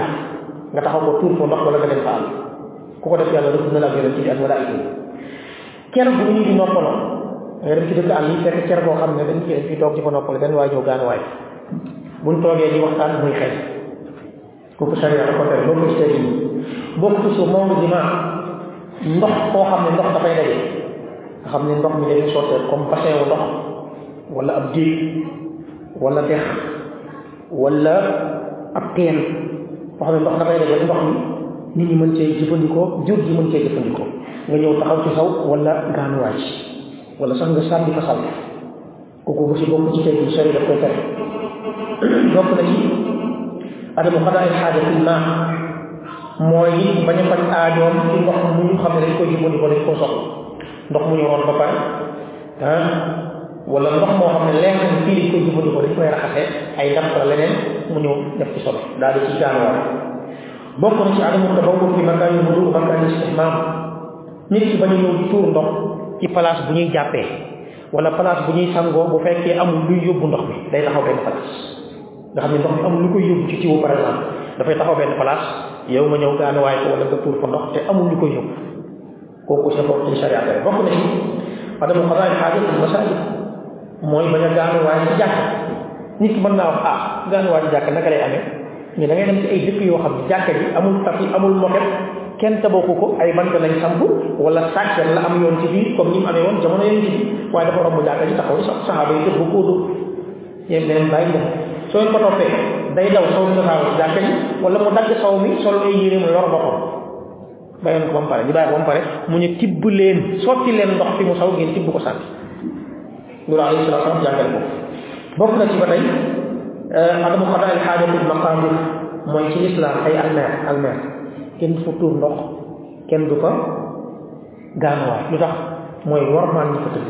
nga taxaw ko tuur ko ndox wala nga dem faal ku ko def yàlla na la ak yi ker bu nit di noppaloo nga dem ci dëkk àll yi fekk ker boo xam ne dañ fi fi toog ci benn waay ñëw gaanuwaay buñ toogee di waxtaan muy xëy kooku sariya da ko tere bokk ci tey bokk ci suuf moom dima ndox koo xam ne ndox dafay daje nga xam ne ndox mi dañuy sottee comme bassin wu ndox wala ab wala dex wala ab teen. Boo xam ne ndox dafay daje ndox mi nit ñi mën cee jëfandikoo nga ñëw taxaw ci saw wala gaanuwaay wala sax nga sànni fa saw kooku bu si ci tey bi sari daf koy tere. Bokk na ci adamu xadaa il xaaja fil maa. Mooy bañ a ci ndox mu ñu xam ne dañ koy jëfandikoo dañ koo soxla. Ndox mu ñu roon ba pare ah wala ndox moo xam ne leer na fii lañ koy jëfandikoo dañ koy raxase ay ndam la leneen mu ñëw def ci solo daal di ci gaanuwaay bokk na ci adamu tabawul fi makaan yu wudu makaan istihmaam nit ki bañ ñëw di tuur ndox ci place bu ñuy jàppee wala place bu ñuy sangoo bu fekkee amul luy yóbbu ndox bi day taxaw benn place nga xam ne ndox bi amul lu koy yóbbu ci tiwu par exemple dafay taxaw benn place yow nga ñëw gaanuwaay ko wala nga tuur fa ndox te amul lu koy yóbbu kooku sa bopp ci bokk na ci adamu mooy bañ a gaanuwaay ci jàkk nit ki mën naa wax ah gaanuwaay ci jàkk naka lay amee mais da ngay dem ci ay dëkk yoo xam jàkka ji amul tapi amul moket kenn tabaxu ko ay bant lañ samp wala sàkket la am yoon ci biir comme ni mu amee woon jamono yéen ci waaye dafa romb jàkka ji taxaw sax saxaaba yi tëb koo dóor yéen leen bàyyi dem soo ko toppee day daw saw ci jàkka ji wala mu dagg saw mi sol ay yére mu lor boppam bàyyoon ko ba mu pare ñu bàyyi ko ba mu pare mu ñu tibb leen sotti leen ndox fi mu saw ngeen tibb ko sànni loolu alayhi salaatu salaam jàngale ko bokk na ci ba tey adamu xadaa al xaajatil maqaamir mooy ci lislaam ay almeer almeer kenn du fa tuur ndox kenn du fa gaanuwaay lu tax mooy warmaal ñi fa tëdd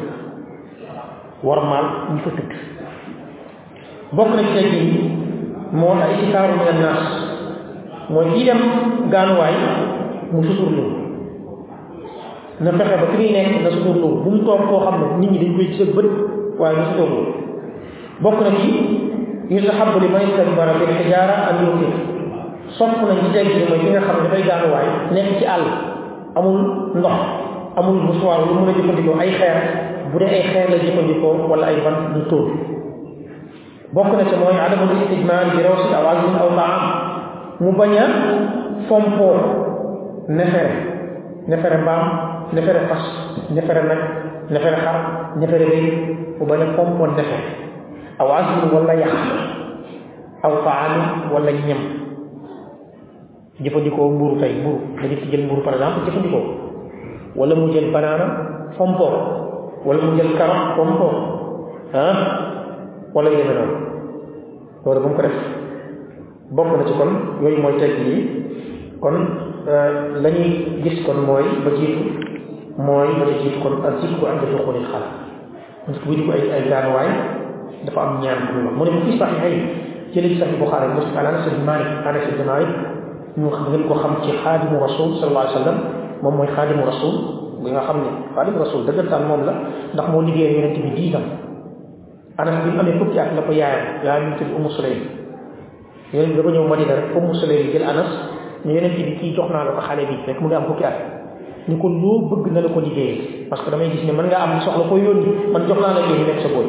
warmaal ñi fa tëdd bokk na ci tey jii moo ay sikaaru min annaas mooy kii dem na fexe ba fi muy nekk na suturlu bu mu toog koo xam ne nit ñi dañ koy gis ak bët waaye du suturlu bokk na ci yustahabu li man istajmara bil xijaara an yuqif sopp nañ ci tegg mooy ki nga xam ne dafay gaanuwaay nekk ci àll amul ndox amul musuwaar lu mën a jëfandikoo ay xeer bu dee ay xeer la jëfandikoo wala ay bant du tóor bokk na ci mooy adamul istijmaar bi rawsi aw azmin aw taam. Mu bañ a fompoo nefere nefere mbaam nefere fas nefere nag nefere xar nefere béy mu bañ a fompoo nefere aw azmin wala yax aw taami wala ñam. Jëfandikoo mburu tey mburu nit ki jël mburu par exemple jëfandikoo wala mu jël banaana fompoo wala mu jël carotte fompoo ah? Wala yéeme noonu. Loolu bu mu ko def. Bokk na ci kon yooyu mooy tegg yi. Kon la ñuy gis kon mooy ba jiitu mooy ba ci kon ak zikru ànd duxulil xala nit bu dugg ay ay gaanuwaay dafa am ñaan muy wax mu ne bu fi saxiixay jële ci saxiix Buxaari Muslim Anas ibn Malik Anas ibn Malik ñu ngeen ko xam ci xaadimu rasul sallallahu alayhi wa sallam moom mooy xaadimu rasul bi nga xam ne xaadimu rasul dëggantaan moom la ndax moo liggéey yonent bi ans anas bi amee fukki at la ko yaayam yaayam ñu tudd Umu Sulaym yonent bi dafa Madina rek Sulaym jël anas ne yonent bi kii jox naa la ko xale bi fekk mu am fukki ni ko loo bëgg na la ko liggéeyee parce que damay gis ne mën nga am soxla ko yónni man jox naa la ñu nekk sa booy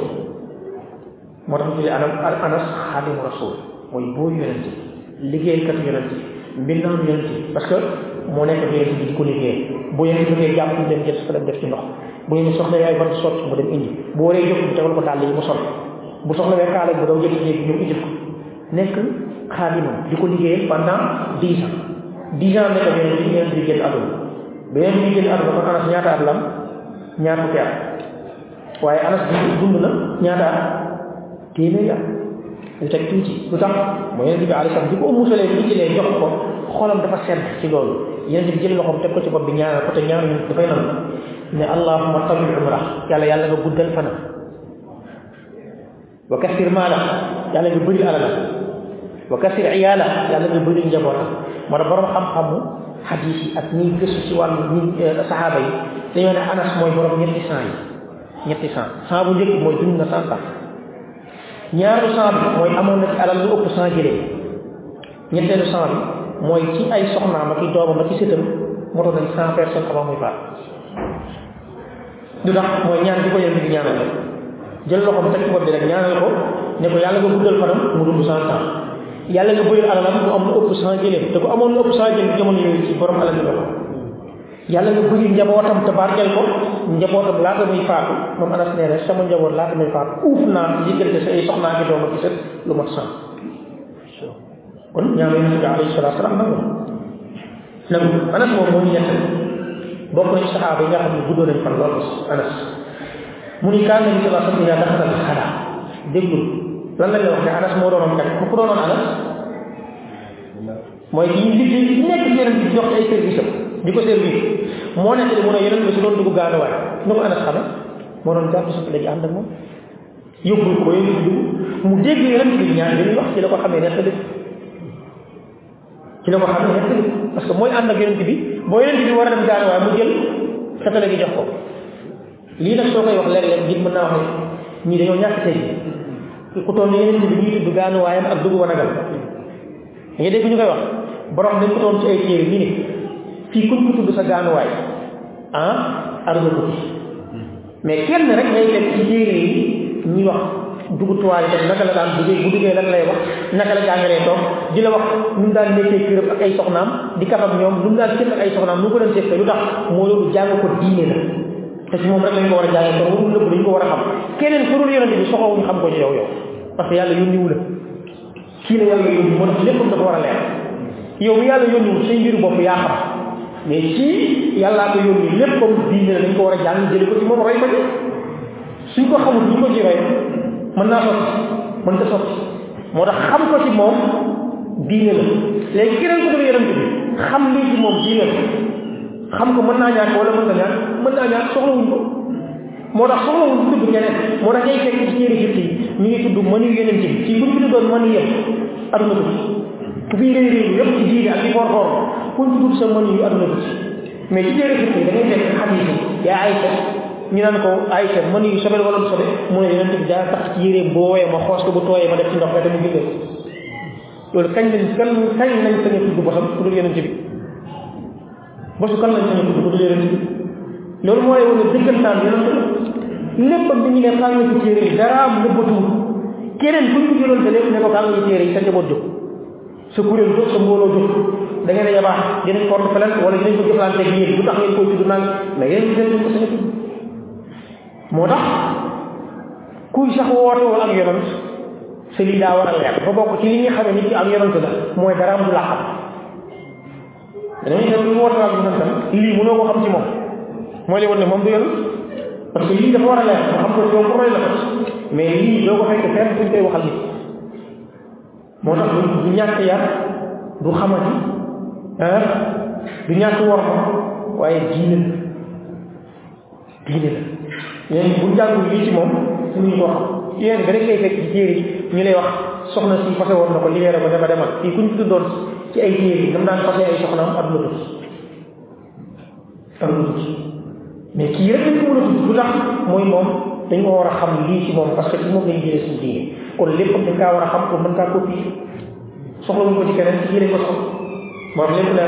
moo tax ñu tuddee anas xaadimu rasul. Mooy booy yonent liggéeykat yonent mbindaan yonent parce que moo nekk yonent bi di ko liggéey bu yonent ngay jàpp mu dem jël sa dem def ci ndox bu ñu soxla yaay ban sotti mu dem indi bu waree jóg mu tegal ko dàll yi mu sol bu soxla wee kaala bu daw jël ci léegi ñëw indil ko nekk xaadimam di ko liggéeyal pendant dix ans dix ans nekk yonent bi yonent bi àdduna ba yonent bi génn àdduna kon anas ñaata at lam ñaar fukki at waaye anas bi dund na ñaata at téeméeri at lu teg tuuti lu tax mooy yonent bi alayhi salaam di ko solee bi jëlee jox ko xolam dafa sedd ci loolu yonent bi jël loxoom teg ko ci bopp bi ñaanal ko te ñaan ñu dafay nangu ne allahumma tabil umra yàlla yàlla nga guddal fanam wa kasir maala yàlla nga bëri alala wa kasir iyaala yàlla nga bëri njabootam moo tax borom xam-xamu ñi saxaaba yi dañoo ne anas mooy borom ñetti cent yi ñetti cent cent bu njëkk mooy dund na cent ans ñaareelu cent bi mooy amoon na ci alal lu ëpp cent jëlee ñetteelu cent bi mooy ci ay soxnaam ak i doomam ak i sëtam moto nañ cent personnes avant muy faat du tax mooy ñaan ko bi ñaanal jël loxoom teg bopp bi rek ñaanal ko ne ko yàlla guddal fanam mu dund cent yàlla nga bëri alalam mu am lu ëpp cent jëleem te ku amoon lu ëpp cent jëleem jamono yooyu ci borom alal ko yàlla nga bëri njabootam te barkeel ko njabootam laata muy faatu. Moom anas nee na sama njaboot laata muy faatu uuf naa diggante sa ay soxnaa doom ak sët lu mat cent. Kon ñaan yonent bi alayhi salaatu salaam nangu. Nangu. Anas moom moo ñu ñett bokk ci saxaaba yi nga xam ne guddoo nañ fan lool anas. Mu ni kaan nabi sallallahu alayhi wa sallam daxala al xala déggul lan lañ la wax ne anas moo doonoon kat ku doonoon anas mooy ki ñu liggéey nekk ci yeneen jox ay service di ko nekk di yeneen bi su doon dugg gaanuwaay ñu ko anas xame moo doon gàddu sa léegi ànd ak moom yóbbul ko yéen dugg mu dégg yeneen bi ñaan li wax ci la ko xamee nettali ci la ko xamee nettali parce que ak yeneen bi yeneen bi mu jël gi jox ko wax wax ku toll yeneen bi ñuy tudd gaanuwaayam ak dugg wanagal nga dégg ñu koy wax borom dañ ko doon ci ay téere ñu ne fii kuñ ko tudd sa gaanuwaay ah aduna ko ci. Mais kenn rek ngay fekk ci téere yi ñuy wax dugg tuwaay tam naka la daan duggee bu duggee lan lay wax naka la jàngalee toog di la wax nu mu daan nekkee këram ak ay soxnaam di kaf ak ñoom nu mu daan séq ak ay soxnaam nu ko doon séq lu tax? Moo loolu jàng ko diine la. Te ci moom rek lañ ko war a jàngee kon warul nëbb dañ ko war a xam. Keneen ku dul yonente bi soxlawuñ xam ko ci yow yow parce que yàlla yónniwu la. Kii la yàlla yónni moo tax léppam dafa war a leer. Yow mi yàlla yónniwul say mbiru bopp yaa xam. Mais kii yàllaa ko yónni léppam diine dañ ko war a jàng jële ko ci moom roy ko ci. Suñ ko xamul duñ ko ci roy mën naa sotti mën ta sotti moo tax xam ko ci moom diine la. Léegi keneen ko dul bi xam lii ci moom diine la. Xam ko mën naa wala mën ñàkk mën naa ko. Moo tax ñeneen moo tax ngay fekk ci yi ñu ngi tudd mënu yeneen ci ci buñ fi doon mënu yem aduna ko ku fi réy réy yëpp ci diine ak ci for for kuñ ci tudd sa mënu yu aduna ko mais ci téere fiq yi da ngay fekk xadiis yi yaa Aysa ñu naan ko Aysa mënu yu sobe wala du sobe mu ne yeneen bi daa tax ci yéreem boo wooyee ma xoos ko bu tooyee ma def ci ndox nga dem jullee loolu kañ lañ kan kañ lañ sañ a tudd bosam ku dul yeneen bi bosu kan lañ sañ a tudd ku dul yeneen bi loolu mooy wane dëggantaan yonent la léppam bi ñu ne kaa nga ci téere yi daraam nëbbatuwul keneen buñ ko jëloon te lépp ne ko kaa nga ci téere yi sa njaboot jóg sa kuréel jóg sa mbooloo jóg da ngeen a yabaax dinañ porte plainte wala dinañ ko jëflante ak yéen lu tax ngeen koy tudd naan mais yéen ñu ko sañ a tudd moo tax kuy sax woote wala ak yonent sa lii daa leer ba ci li la mooy daraam du ak ko xam ci ne du nga ko ko ko mais lii doo ko fekk fenn fuñ koy waxal nit moo tax du ñàkk yar du xamati ah du ñàkk war waaye diine la diine la yéen bu jàngul lii ci moom suñuy ko xam yéen ba rek ngay fekk ci téere yi ñu lay wax soxna si fase woon na ko libéré ko dama demal fii kuñ tuddoon ci ay téere yi dam daan fase ay soxnaam adduna tukki adduna tukki mais kii rek dañ ko mën a tudd lu tax mooy moom dañ ko war a xam lii ci moom parce que ci lañ jëlee suñu diine kon lépp dañ kaa war xam pour mën kaa copier soxla wuñ ko ci keneen ci yéene ko soxla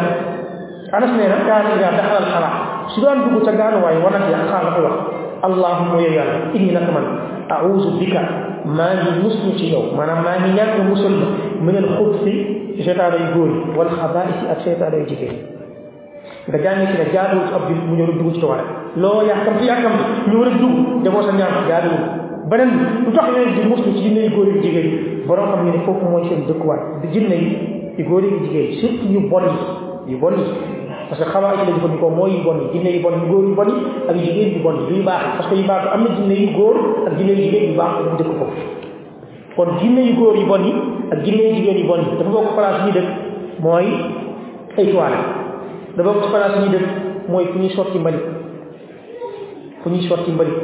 anas nee na kaan ida daxalal xalaa su daan dugg ca gaanuwaay war na ci xaal dafay wax allahumma yow yàlla inni naka man. A'uuzu bika maa ngi muslu ci yow maanaam maa ngi ñàkk musal ma min al xubsi wal xabaisi ak seytaane yu nga jàngee ci ne jaaduwul ci ab jullit mu ñëw rek dugg ci toile loo yàkkam ci yàkkam ñu war a dugg demoo sa ñaan jaaduwul. Beneen lu tax yéen di muslu jigéen yi? Borom xam ne foofu mooy seen dëkkuwaay. Di jinne yi yu góor yu jigéen yi surtout yu bon yi yu bon yi. Parce que xabaar yi la jëfandikoo mooy yu bon yi jinne yu bon yu góor yu bon yi ak yu jigéen yu yi yu baax parce que yu baax am na jinne yu góor ak jinne yu jigéen yu baax bu dëkk foofu. Yi ak jinne yu jigéen yu bon yi dafa bokk place yi dëkk mooy ay dafa bokk place yi dëkk mooy fu ñuy sotti mbalit fu ñuy sotti mbalit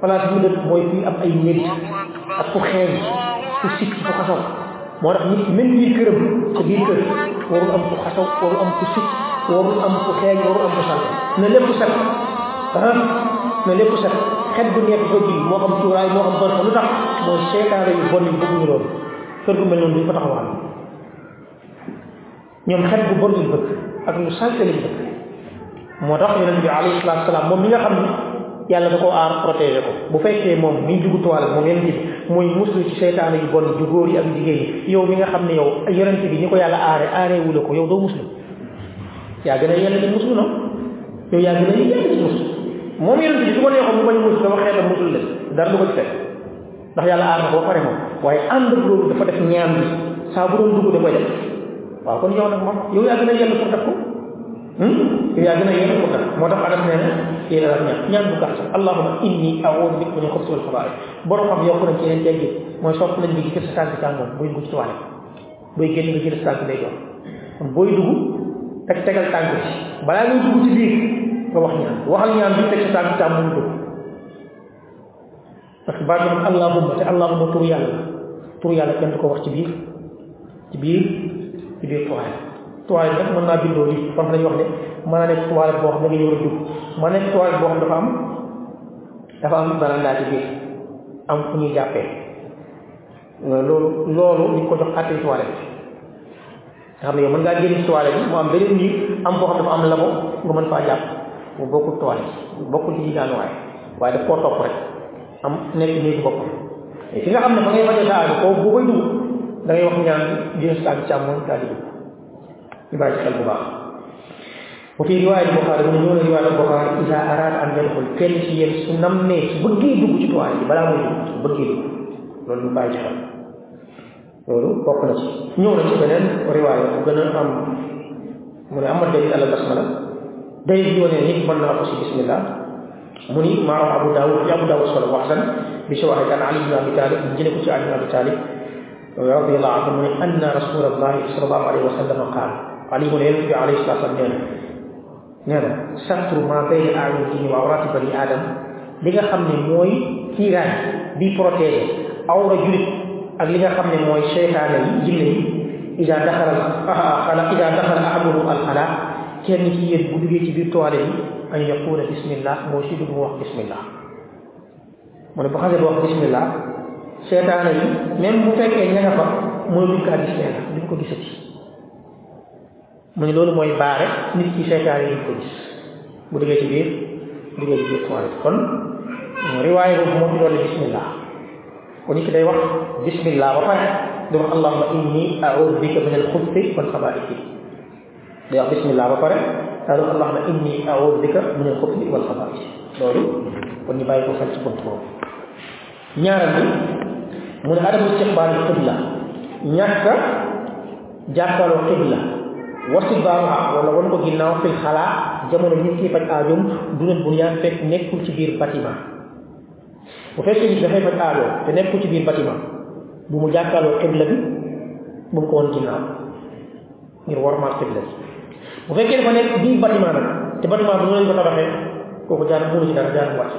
place yi dëkk mooy fu am ay mérit ak fu xeeñ fu sikk fu xasaw moo tax nit même biir këram sa biir kër warul am fu xasaw warul am fu sikk warul am fu xeeñ warul am fu sal na lépp set ah na lépp set xet bu nekk fa ji moo xam cuuraay moo xam bërfa lu tax mooy seetaane yu bon yi bëgguñu loolu kër gu mel noonu duñ fa taxawal ñoom xet bu bon lañ bëgg ak lu salte lañ bëgg moo tax yonent bi alayhi salaatu salaam moom mi nga xam ne yàlla da ko aar protégé ko bu fekkee moom mi dugg toile moom yonent bi mooy muslu ci seytaane yu bon yu góor yi ak jigéen yi yow mi nga xam ne yow yonent bi ñi ko yàlla aare aaree wu la ko yow doo muslu yaa gën a yell ci muslu non yow yaa gën a yell ci muslu moom yonent bi su ko neexoon mu bañ a muslu dama xeetam muslu la dara du ko ci fekk ndax yàlla aar na ko ba pare moom waaye ànd ak loolu dafa def ñaan bi saa bu doon dugg da koy def kon yow nag moom yow yaa gën a yell pour def ko yow yaa gën a yell pour moo tax anas nee na yéen a ñaan ñaan bu gàtt allahuma inni a'udhu bika min al-khubuthi wal khaba'ith borom xam yokk nañ ci yeneen teggi mooy sopp nañ bi jël sa tànk càmmoñ buy dugg ci toilette booy génn nga jël tànk day jox booy dugg teg tegal tànk ci balaa ngay dugg ci biir nga wax ñaan waxal ñaan bi teg sa tànk dugg allahumma. Te allahumma tur yàlla tur yàlla kenn du ko wax ci biir ci biir ci biir toilette toilette nag mën naa bindoo kon wax ne mën naa nekk toilette boo xam ne nga a dugg. Mën nekk toilette boo xam dafa am dafa am barandaa ci biir am fu ñuy jàppee. Loolu loolu ñu ko jox àtte toilette nga xam ne yow mën ngaa génn bi mu am beneen niir am foo xam dafa am labo nga mën faa jàpp. Mu bokkul toilette bokkul ci waaye daf koo topp rek am nekk néegu nga xam ne fa ngay faje sa aajo koo boo koy dugg da ngay wax ñaan jël sa càmmoñ daal di dugg ñu bàyyi ci xel bu baax bu fi riwaaya riwaaya Buxaari isa araad an yadxul kenn ci yéen su nammee su bëggee ci ñu ci ci ci a am. Mu ne mën naa ko si bismillah. Abu Daawud fi Abu Daawud solo waxsan bi kan Ali ibn Abi Talib mu jële ko ci Ali Abi Talib radiyallahu anhu mu ne anna rasulallahi sallallahu alayhi wa sallam qaal Ali mu ne yonent bi alayhi salatu wasallam nee na nee na satru ma bayna a'yunihim wa awrati bani adam li nga xam ne mooy kiiraay bi protégé awra julit ak li nga xam ne mooy seytaane yi jinne yi ida daxala xala ida daxala ahaduhum al xala kenn ci yéen bu duggee ci biir toilette yi an yaqula bismillah moo si dugg mu wax bismillah mu ne bu xasee wax bismillah seytaane yi même bu fekkee ña nga fa mooy duñ kaa gis nee na duñ ko gisati mu ne loolu mooy baare nit ki seytaane yi ko gis. Bu duggee ci biir duggee ci biir toilette. Kon riwaaye boobu moo ci doole bismillah. Kon nit ki day wax bismillah ba pare di wax allahumma inni a'udhu bika min al-khubuthi wal khaba'ith. Day wax bismillah ba pare daal wax allahumma inni a'udhu bika min al-khubuthi wal khaba'ith. Loolu kon ñu bàyyi ko xel ci bunt boobu ñaareel bi mu ne adamu istiqbaal qibla ñàkk a jàkkaloo qibla wastidbaaruha wala wan ko ginnaaw fil xalaa jamono ñu ciy faj dunal bu yaa fekk nekkul ci biir bâtiment bu fekkee nit dafay faj aajo te nekkul ci biir bâtiment bu mu jàkkaarloo xibla bi bu mu ko woon ginnaaw ngir warmaal xibla bi bu fekkee dafa nekk biir bâtiment nag te bâtiment bi ñu lañ ko tabaxee kooku jaar mënu ci dara jaar wàcc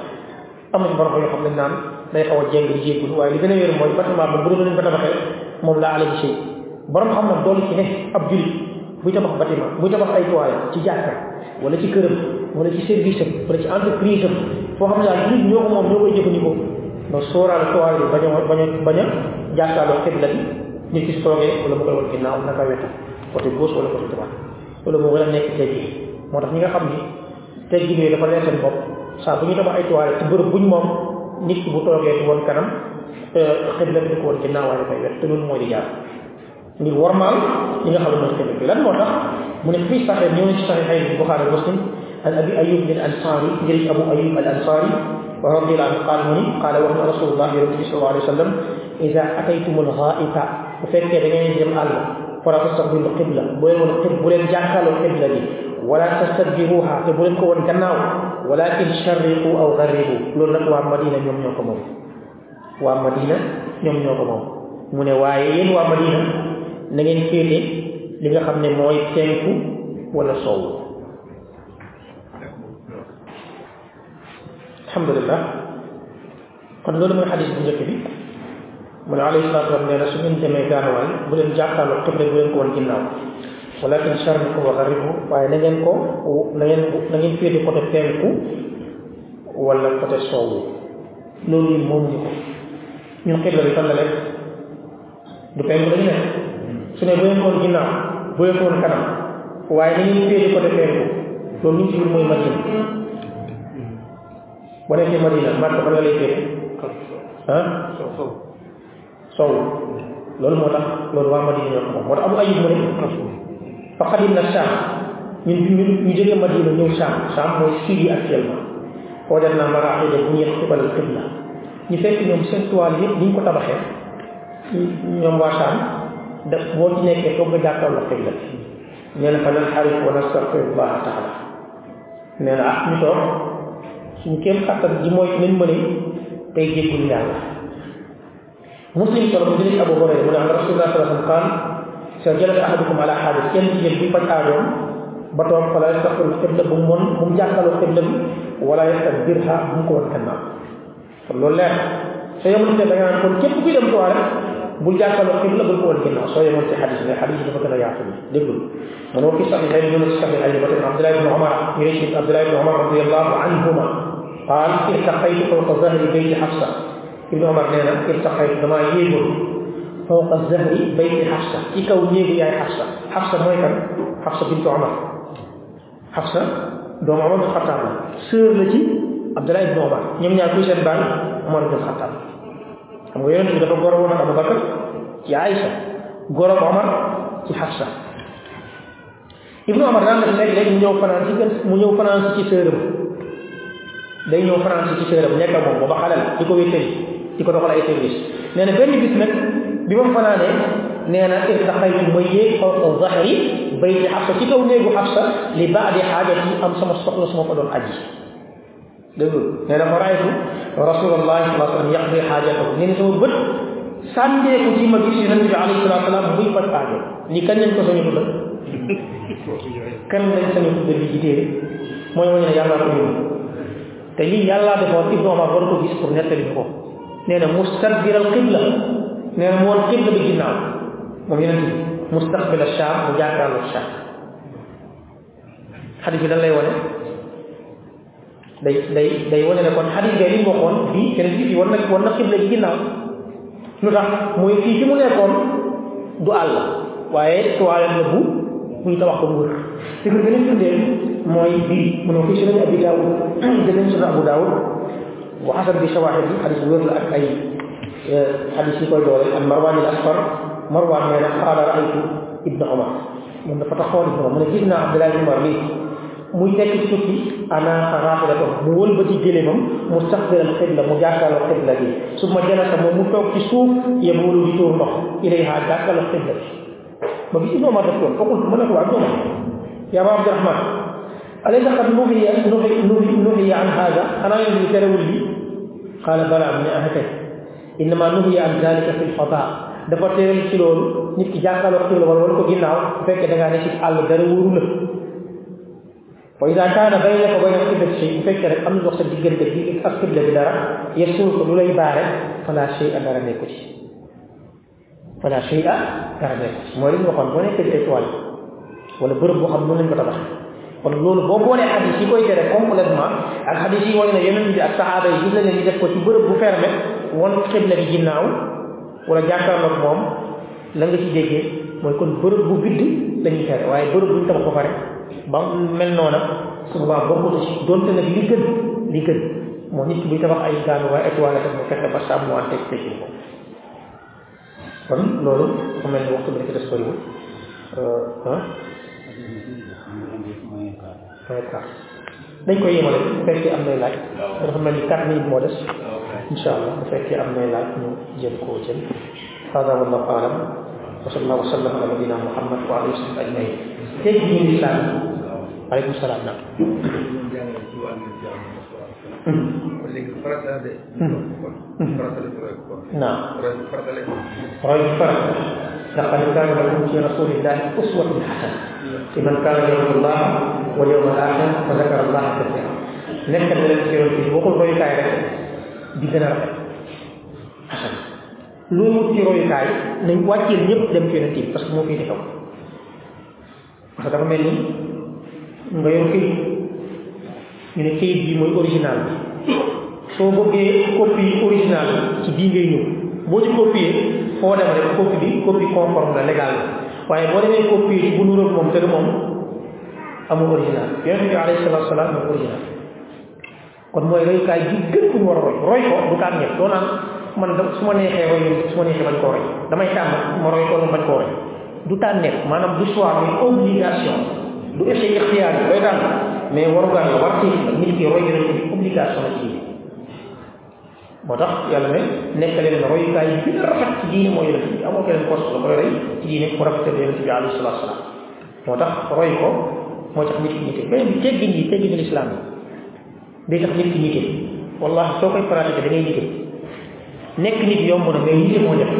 am borom yoo xam ne naan day xaw a jéng di jéggul waaye li gën a wér mooy bâtiment bi bu dee lañ ko tabaxee moom laa ala ci borom xam nag doolu ci ne ab julit buy tabax bâtiment buy tabax ay toilettes ci jàkka wala ci këram wala ci service am wala ci entreprise am foo xam ne daal nit ñoo ko moom ñoo koy jëfandikoo donc sóoraale toile bi bañ a bañ a bañ a jàkkaarloo xibla bi nit ki su toogee wala mu koy wan ginnaaw naka wetu côté gauche wala côté droite loolu moo gën a nekk teggi moo tax ñi nga xam ni teggi yooyu dafa leer seen bopp saa bu ñu tabax ay toile ci bërëb buñ moom nit ki bu toogee du woon kanam xibla bi di ko woon ginnaaw waaye dafay wet te loolu mooy di jaar ngir warmaal li nga xam ne mooy xibla bi lan moo tax mu ne fii saxee ñëw na ci saxiixay Buxaari Muslim عن ابي ايوب الانصاري جري ابو ايوب الانصاري ورضي الله عنه قال مني قال وهو رسول الله صلى الله عليه وسلم اذا اتيتم الغائط وفكر دغين جم الله فلا تستقبلوا القبلة بولين القبلة بولين جاكالوا القبلة دي ولا تستجهوها تبركوا وانكناوا ولكن شرقوا أو غربوا. لن نقوى مدينة يوم يوم يوم يوم يوم يوم يوم يوم يوم يوم نغين كيلي ليغا خامني موي تينكو ولا صوو الحمد لله. كون لولو من حديث بن جكبي. من عليه الصلاة والسلام. نينا سوين تيمي غانوال بولين جاكالو كبري بولين كون جيناو walakin sharriku wa gharribu waaye na ngeen ko na ngeen na ngeen féete côté penku wala côté soowu loolu yi moomuñu ko ñun xibla bi fan la du penku lañu nekk su ne bu leen ko woon ginnaaw bu leen ko woon kanam waaye na ngeen féete côté penku loolu ñu ci biir mooy madina ah sow loolu moo tax loolu waa madina ko abu ne fa xadim na Sham ñun ñu ñu jógee madina ñëw Sham Sham mooy Syrie actuellement def naa maraaxida bu ñeent xibal qibla. Ñu fekk ñoom seen toile yëpp ni ñu ko tabaxee ñoom waa Sham def boo ci nekkee foog nga jàkkaarloo qibla. Nee na fa nan xarit wa nastaghfirullah taala. Nee na ñu toog suñu kéem xattan ji mooy mëne jéggul muslim abu hurayra mu rasulullah sallallahu alayhi sa jalasa ahadukum ala xaadis kenn ci yéen buy faj aajoom ba toog fala yastaqbilu xibla bu mu mon bu mu jàkkaloo xibla bi wala yastadbirha bu mu ko wan gannaaw kon loolu leer soo yemoon te da nga naan kon képp kuy dem tuwaa rek bul jàkkaloo xibla bul ko wan gannaaw soo yemoon ci xadis ne xadis dafa gën a yaatu bi déggul man wa fi saxiixayn ñu ci saxiixayn ba tey Abdullah ibn Umar ñu ne ci Abdullah ibn Umar radiyallahu anhuma qaal irtaqaytu fawqa zahri bayti Xafsa ibn Umar nee na irtaqaytu damaa yéegoon fawqa zahri bayti Xafsa ci kaw néegu yaay Xafsa Xafsa mooy kan Xafsa bintu Umar Xafsa doomu Umar bin Xattaab la sœur la ci Abdullah ibn Umar ñoom ñaar kuy seen baay Umar bin Xattaab xam nga yonent bi dafa goro woon ak Abu Bakar ci Aïcha goro Umar ci Xafsa ibnu Umar daan def léeg-léeg mu ñëw fanaan ci gën mu ñëw fanaan ci sœuram day ñëw fanaan ci sœuram nekk ak moom booba xale la di ko wéttali di ko doxal ay service nee na benn bis nag bi ma fanaanee nee ma yéeg zahri bayti Xafsa ci kaw néegu Xafsa li yi am sama soxla su ma fa doon aji dégg nee raaytu rasulullahi sallallahu alayhi wa sallam yaqdi xaajatahu nee na sama bët sàndeeku ci ma gis yonente bi alayhi salatu faj aajo ni kañ lañ ko sañu kan lañ sañu ne ko te Ibnu ko ko nee na mu woon qibla bi ginnaaw moom yonente bi mustaqbil al Shaam mu jàkkaarloo Shaam xadis bi lan lay wane day day day wane ne kon xadis bi li mu waxoon bii keneen bi war na war na xibla gi ginnaaw lu tax mooy fii fi mu nekkoon du àll waaye toilette la bu buy tabax ko mu wër te ko gën a tuddee mooy bii mu ne ko sunan abi daawud jëleen sunan abu daawud bu xasan bi shawahid yi xadis bu wër la ak ay xadis yi koy doole ak marwan al asfar marwan nee na qaala raaytu ibna omar moom dafa taxoon ibna omar mu ne gis naa abdullah ibn omar lii muy nekk ci tukki ana raafila ko mu wëlbati gëléemam mu staqbilal xibla mu jàkkaarloo xibla bi su ma jalasa moom mu toog ci suuf yebulu di tuur ndox ilayha jàkkaarloo xibla bi ma gis Ibnu Umar def loolu foogul ma ne ko waa Ibnu Umar yaa ba Abdurahman alaysa qad nuhiya nuhi nuhi nuhiya an hada xanaa yoon bi terewul bi qaala bala mu ne ah kay إنما نهي عن ذلك في الفضاء دا فا تيرل سي لول نيت كي جاكالو سي لول وون كو غيناو فك دا غاني سي الله دا وورو لا فاذا كان بينك وبين كل شيء فك رك امن وقت ديغن دي أكثر لك دارا يسوك لولاي بار فلا شيء دارا نيكوتي فلا شيء دارا نيكوتي موري وخون بو نيت تي توال ولا بروب بو خام مولين كو تابا kon loolu boo boolee xadis yi koy tere complètement ak xadis yi wooy na yeneen bi ak saxaaba yi gis nañ def ko ci bërëb bu fermé won qibla bi ginnaaw wala jàkkaarloog moom la nga ci déggee mooy kon bërëb bu vidd lañuy tere waaye bërëb buñ tabax ko pare ba mel noona su boobaa bokkatu ci donte nag li gën li gën moo nit ki buy tabax ay gaanu waaye ay toilette mu fexe ba sàmm wante tekki ko kon loolu dafa mel ni waxtu bi ci des bëriwul ah dañ koy yemale bu fekkee am nay laaj dafa mel ni quatre minutes moo des insha allah bu fekkee am nay laaj ñu jël koo jël hada wallahu alam. Wa sallallahu wa sallam ala nabina muhammad wa alihi wa sahbihi ajmain. Tey ñu islam aleykum salaam la roy ko naam roy farata la yarju allah wal yawmal akhir wa zakara allah kathira nekk na leen ci yoon bi waxul royukaay rek. Di gën a rafet hasan loolu ci royukaay nañ wàcceel ñëpp dem ci yonent bi parce que moo fi kaw parce que dafa mel ni nga yor këyit ñu ne këyit bi mooy original bi soo bëggee copie original bi ci bii ngay ñëw boo waaye boo demee copier ci bu nuróog moom te du moom amul original. Yonent bi alayhi salatu salaam mooy original. Kon mooy royukaay bi gën ñu war roy. Roy ko du taan ñëpp doo naan man da su ma neexee roy su ma neexee bañ koo roy. Damay tànn ma roy ko bañ koo roy. Du tànneef maanaam du choix mais obligation du essai ixtiyaar yi tànn mais warugar la war nit ki roy yonent bi obligation ci moo tax yàlla ne nekk leen royukaay yi gën rafet ci diine mooy yonent bi amoo keneen poste la koy roy ci diine mu rafetal yonent bi alayhi salatu salaam moo roy ko moo tax nit ki nite beneen bi teggin yi teggin l'islam yi day tax nit ki nite wallahi soo koy pratiquer da ngay nite nekk nit yomb na mais nite moo def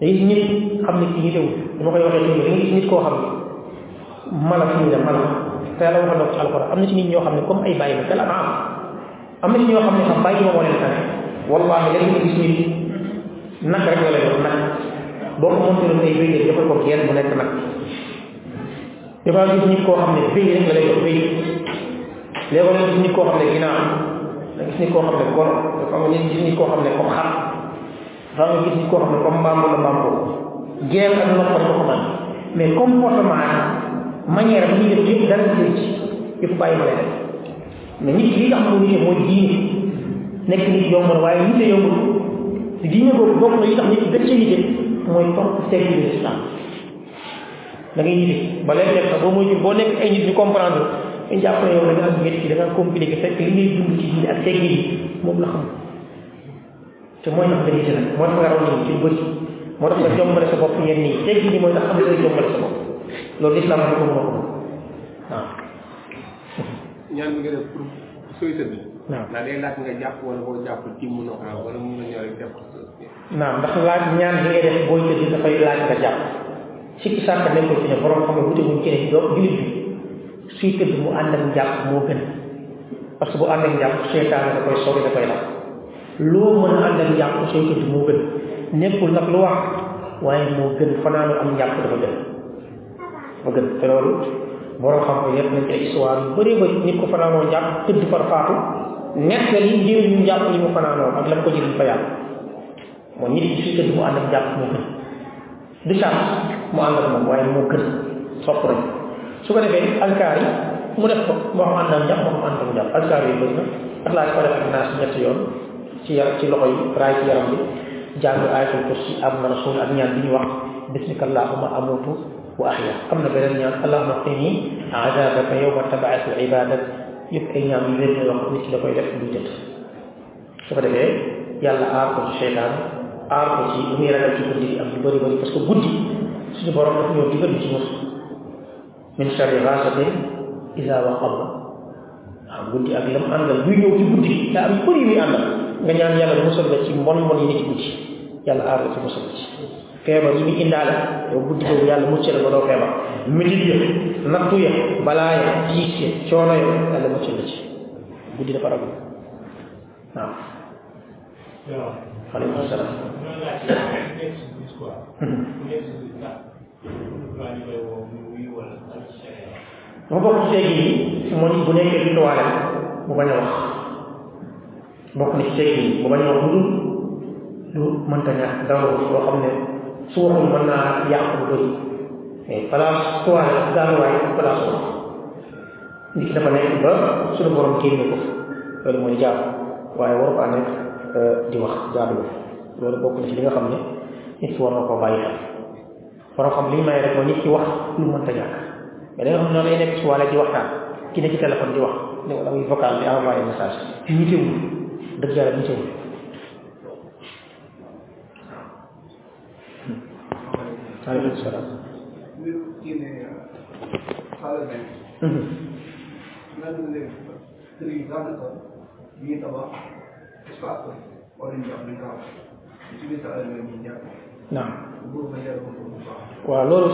da gis nit xam nit ki nitewul dama koy waxee toujours da nit koo xam ne mala fii la mala te yàlla waxal ko ci alquran am na ci nit ñoo xam ne comme ay bàyyi ma tel am am na ci ñoo xam ne sax bàyyi moo leen tane wallahi léegi nga gis nit nag rek la lay doon nag. Boo ko monté tey béy defal ko genn mu nekk nag. Dafa gis nit koo xam ne béy rek la lay doon béy. Léegi nga gis nit koo xam ne ginnaaw nga gis nit koo xam ne gor dafa nga gis nit koo xam ne comme xar dafa nga gis nit koo xam ne comme mbaam wala mbaam genn ak nopp rek ko man mais comportement manière bi ñuy def yëpp dara ci yëpp bàyyi ma lay def mais nit li tax mu nite mooy diine nekk nit yomb na waaye nite yombul te diine boobu bokk tax nit gën ca nite mooy topp tegg bi islam da ngay nite ba leen nekk sax boo muy boo nekk ay nit ñu comprendre dañ jàpp yow da nga am métti da nga compliqué fekk li ngay dund ci diine ak tegg yi moom la xam te mooy tax nga nite nag moo tax nga ci tax nga sa tax xam sa bopp loolu islam ko ko ñaan bi nga def pour sooy tëdd waaw ndax day laaj nga jàpp wala boo jàpp ci mun a wala mun ñëw rek def ko naam ndax laaj ñaan bi ngay def booy tëdd dafay laaj nga jàpp sikki sàkk nekkul ci ne borom xam ne wute wuñ ci ne doo julit bi suy tëdd mu ànd ak njàpp moo gën parce que bu ànd ak njàpp seytaane da koy sori da koy daf loo mën a ànd ak njàpp sooy tëdd moo gën nekkul nag lu wax waaye moo gën fanaanu am njàpp dafa gën ma gën te loolu borom xam ko yëpp nañ ci ay histoire yu bëree bëri nit ko fanaanoo njàpp tëdd far faatu nettali njëriñ ñu njàpp li mu fanaanoo ak lam ko jëriñ fa yàlla. Mooy nit suy tëdd mu ànd ak njàpp moo gën. Du sàmm mu ànd ak moom waaye moo gën. Sopp nañ su ko defee alkaar yi mu def ko moo xam ànd ak njàpp moo xam ànd ak njàpp alkaar yi bëri na. Ak laa ko def ak naa si ñetti yoon ci yar ci loxo yi raay ci yaram bi jàng ayatul kursi am na rasul ak ñaan bi ñu wax bismika allahumma amutu tabaatu ibadak yëpp ay ñaan yu wér yoo xam nit ki da koy def buy tëdd su ko defee yàlla aar ko ci seytaan aar ko ci lu muy ragal ci guddi am yu bëri bëri parce que guddi suñu borom dafa ñëw digal ci mus min sharri ghasiqin iza waqab waaw guddi ak lam àndal buy ñëw ci guddi daa am bëri feebar yi muy indaale yow guddi boobu yàlla mucc la ba doo feebar. Ya nattu ya balaa ya tiis ya coono ya yàlla mucc la ci. Guddi dafa ragal waaw. Aleykum salaam. Ma bokk ci teggi yi moo bu nekkee ci toilette mu bañ a wax. Bokk na ci teggi yi mu bañ a wax lu dul lu mënta ñàkk dara loo xam ne su waxul mën naa yàq lu bëri mais place toilette gaanuwaay place wax nit ki dafa nekk ba suñu borom génne ko loolu mooy jaar waaye waru ko nekk di wax jaaduwul loolu bokk na ci li nga xam ne nit ki war na koo bàyyi xel borom xam li may rek mooy nit ki wax lu mënta ñàkk mais da nga xam ne noonu lay nekk wàlla di ki ne ci di wax wala muy vocal di kii ne xale ne nan ne kër yi daanaka bi ñu tabax espace wala ñu am nañ kaaw ci biir sa alal ñu jàpp naam pour nga jar ko bu baax waaw loolu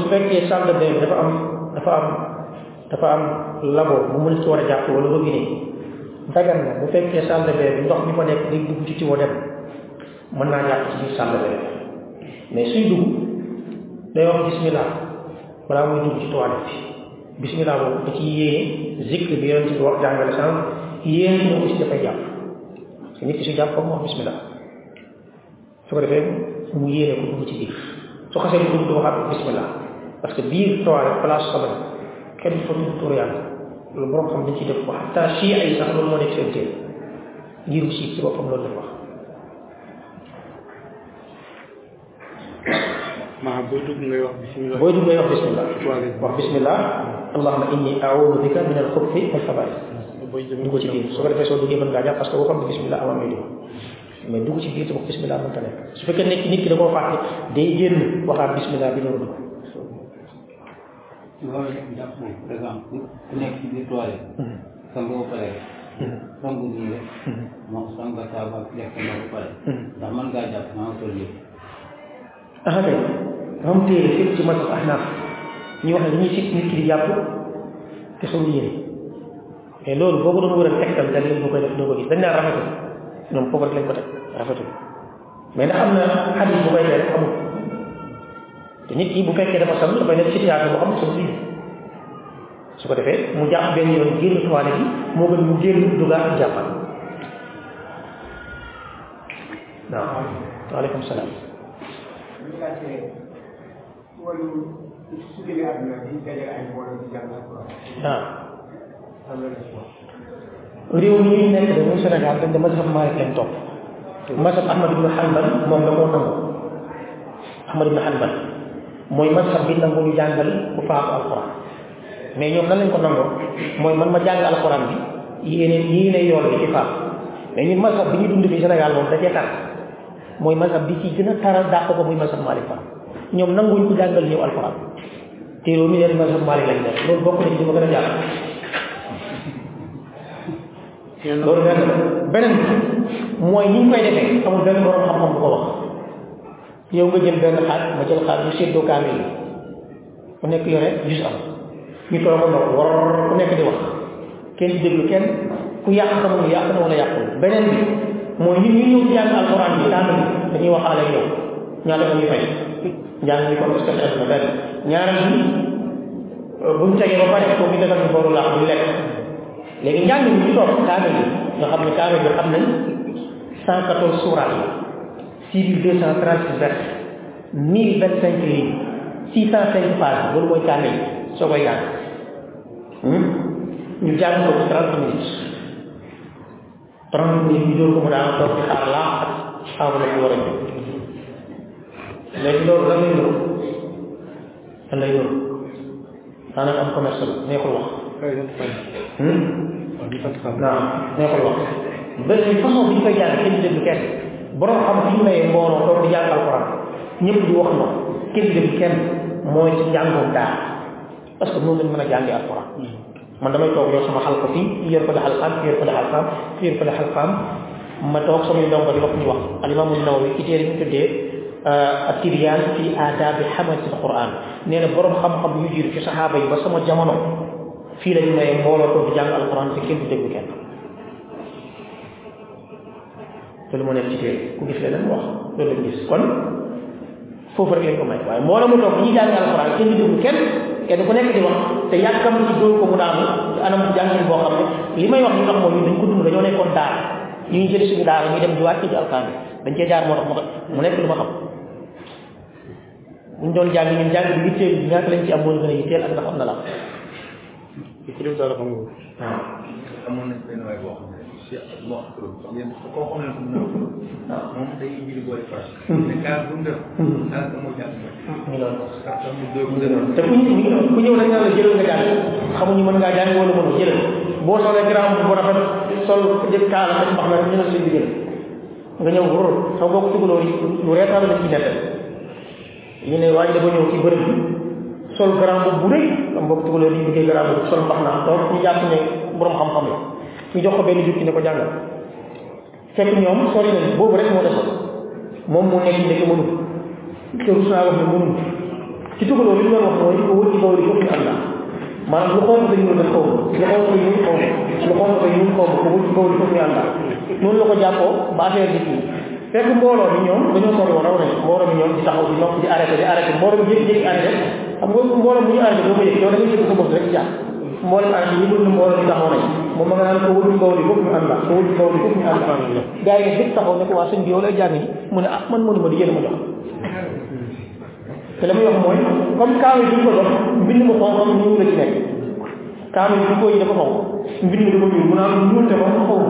su fekkee salle de bain dafa am dafa am dafa am labo bu mu ci war a jàpp wala robinet dagan na bu fekkee bain bi ndox mi fa nekk day dugg ci tiwo dem mën naa jàpp ci de bain mais suy dugg day wax bismillah. Balaa muy dugg ci toilette bi bismillah boobu da ci yéene zikr bi yonent bi wax jàngale sànq yéene moom aussi dafay jàpp que nit ki su jàpp mu bismillah. Su ko defee mu yéene ko dugg ci biir su xasee bu dugg du bismillah. Parce que biir toilette place sobe kenn fa tudd tur yàlla loolu borom xam dañ ciy def ko xataa chia yi sax loolu moo nekk seen téere ngiru siit ci boppam loolu lañ wax maa booy dugg ngay wax bismillah. Booy dugg ngay wax bismillah wax bismillah. Allahumma inni a'udhu bika min al-khubuthi wal khaba'ith dugg ci biir su ko defee soo duggee mën ngaa jàpp parce que boo xam ne bismillah avant ngay dugg mais dugg ci biir te wax bismillah mënta nekk su fekkee nekk nit ki da koo fàtte day génn waxaat bismillah bi door dugg loolu jàpp moom par exemple ku nekk ci biir toilette sangu ba pare sangu nii rek moom sangu nga saaba ko ba pare ndax mën ngaa jàpp maa ngi toll ah kay am téere fépp ci mazhab ahnaf. Ñu wax ne sit nit ki di jàpp te sol yére mais loolu boo ko doon wëral tegtal da leen boo koy def doo ko gis dañ naan rafetul ñoom foofu rek lañ ko teg rafetul mais ndax am na xadis bu koy tere amul te nit ki bu fekkee dafa sol dafay nekk situation boo xam ne su ko defee mu jàpp benn yoon génn bi moo gën mu génn jàppal waaw waaleykum salaam réew mi ñuy nekk de muy Sénégal dañ de mazhab Malik lañ topp mazhab Ahmad ibn Hanbal moom da koo nangu Ahmad ibn Hanbal. Mooy mazhab bi nangu ñu jàngal ku faatu alquran. Mais ñoom nan lañ ko nangoo mooy man ma jàng alquran bi yéene yéene yoon bi ci faatu mais ñun mazhab bi ñu dund fii Sénégal moom da cee tar mooy mazhab bi ci gën a taral dàq ko muy mazhab Malik ñoom nanguñ ko jàngal ñëw alquran te loolu mi leen mazhab Malik lañ def. Loolu bokk nañ ci ma gën a jàpp. Loolu benn beneen mooy ñu koy defee amul benn borom xam-xam ko wax. Yow nga jël benn xaaj ma jël xaaj ñu séddoo kaamil yi. Ku nekk yore jus am. Ñu toog ndox war ku nekk di wax. Kenn di déglu kenn. Ku yàq xamul yàq na wala bi mooy nit ñi ñëw ci jàng alxuraan bi bi dañuy waxaale yow. Ñaata nga ñuy fay mi comme est-ce que na benn ñaareel bi buñ tegee ba pare foofu ñu defal booru laax trente six vers mille vingt cinq lignes six cent cinq pages loolu mooy kaamil soo koy jàng ñu jàng ko ci trente minutes trente minutes ñu dóor ko mu léegi loolu lan lay nuru lan lay nuru daanaka am commerce la neexul wax naam neexul wax benn façon bi ñu koy jàng kenn déglu kenn borom xam fi ñu mayee mbooloo toog di jàng alquran ñëpp di wax noonu kenn déglu kenn mooy ci njàngoom daal parce que noonu lañ mën a jàngee alquran man damay toog yow sama xalqa fii yor ko di xalqaam yor ko yor ko ma toog samay ndongo di wax ñu wax alimaamu nawawi ci téere ñu tuddee atibyan fi aadabi xamati alquran nee na borom xam-xam yu jiitu ci saxaaba yi ba sama jamono fii lañu maye mbooloo toog di jàng alquran te kenn déglu kenn te lu ma nekk ci téere ku gis leneen wax loolu lañ gis kon foofu rek lañ ko may waaye mbooloo mu toog ñi jàng alquran kenn du déglu kenn kenn ku nekk di wax te yàkkam ci dóor ko mu daanu anam jàngin boo xam ne li may wax ñu tax mooy ñun dañ ko dund dañoo nekkoon daara ñu jël suñu daara ñuy dem di wàcc ci alquran dañ cee jaar moo tax mu nekk lu ma xam buñ doon jàng ñun jàng bi yitteel bi ñaata lañ ci am moo gën a yitteel ak ndax am na la ku dem dara xam nga amoon nañ benn waay boo xam ne si bon yéen koo xam ne fu mu moom day indi boole faras. mais kaar bu mu def. moo mu dëgër. te ku ñu ku ñëw dañ naan la jëlal nga jàng xamuñu mën ngaa jàng wala mënu jëlal boo solee grand bu rafet sol jël kaala ak mbax na ñu ne suñu jël nga ñëw wóor xam boo ko tugaloo lu reetaan la ci nekk ñu ne waa ji dafa ñëw ci bërëb bi sol grand bu rëy boo ko tugaloo di liggéey grand bu sol mbax na toog ñu jàpp ne borom xam-xam la ñu jox ko benn jukki ne ko jàngal fekk ñoom sori nañ boobu rek moo desoon moom mu nekk ndeke mënul te rus naa wax ne mënul ci tugaloo li ñu wax mooy ko wër ci kaw li foofu am la maanaam lu xonk dañu def kaw lu xonk dañu ñuul kaw lu xonk dañu ñuul kaw ko wër ci kaw li foofu am la noonu la ko jàppoo ba affaire bi kii fekk mbooloo bi ñoom dañoo sori woon raw nañ mbooloo bi ñoom di taxaw di nopp di arrêté di arrêté mbooloo bi jékki-jékki arrêté xam nga mbooloo bu ñu arrêté doo ko yëg yow da ngay jël sa bopp rek jàpp mbooloo arrêté yi bëgg na mbooloo bi taxaw nañ moom ma nga naan ko ci kaw li foofu ñu am la ko ci kaw li foofu ñu am la gars yi dëkk taxaw ne ko waa sëñ bi yow lay jàng ni mu ne ah man mënuma di yéen ma jox te la muy wax mooy comme kaamil bi ñu ko jox mbind mu xonq ñu la ci nekk kaamil bi ko yi dafa xonq mbind mi dafa ñuul mu naan ñuul te moom xaw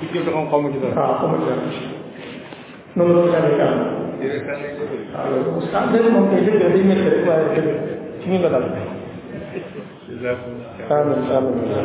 ci jël xam xamu ci dara. waaw xaw ma dara noonu la ko jàngee kaamil déedéet kan lay def. waaw loolu ah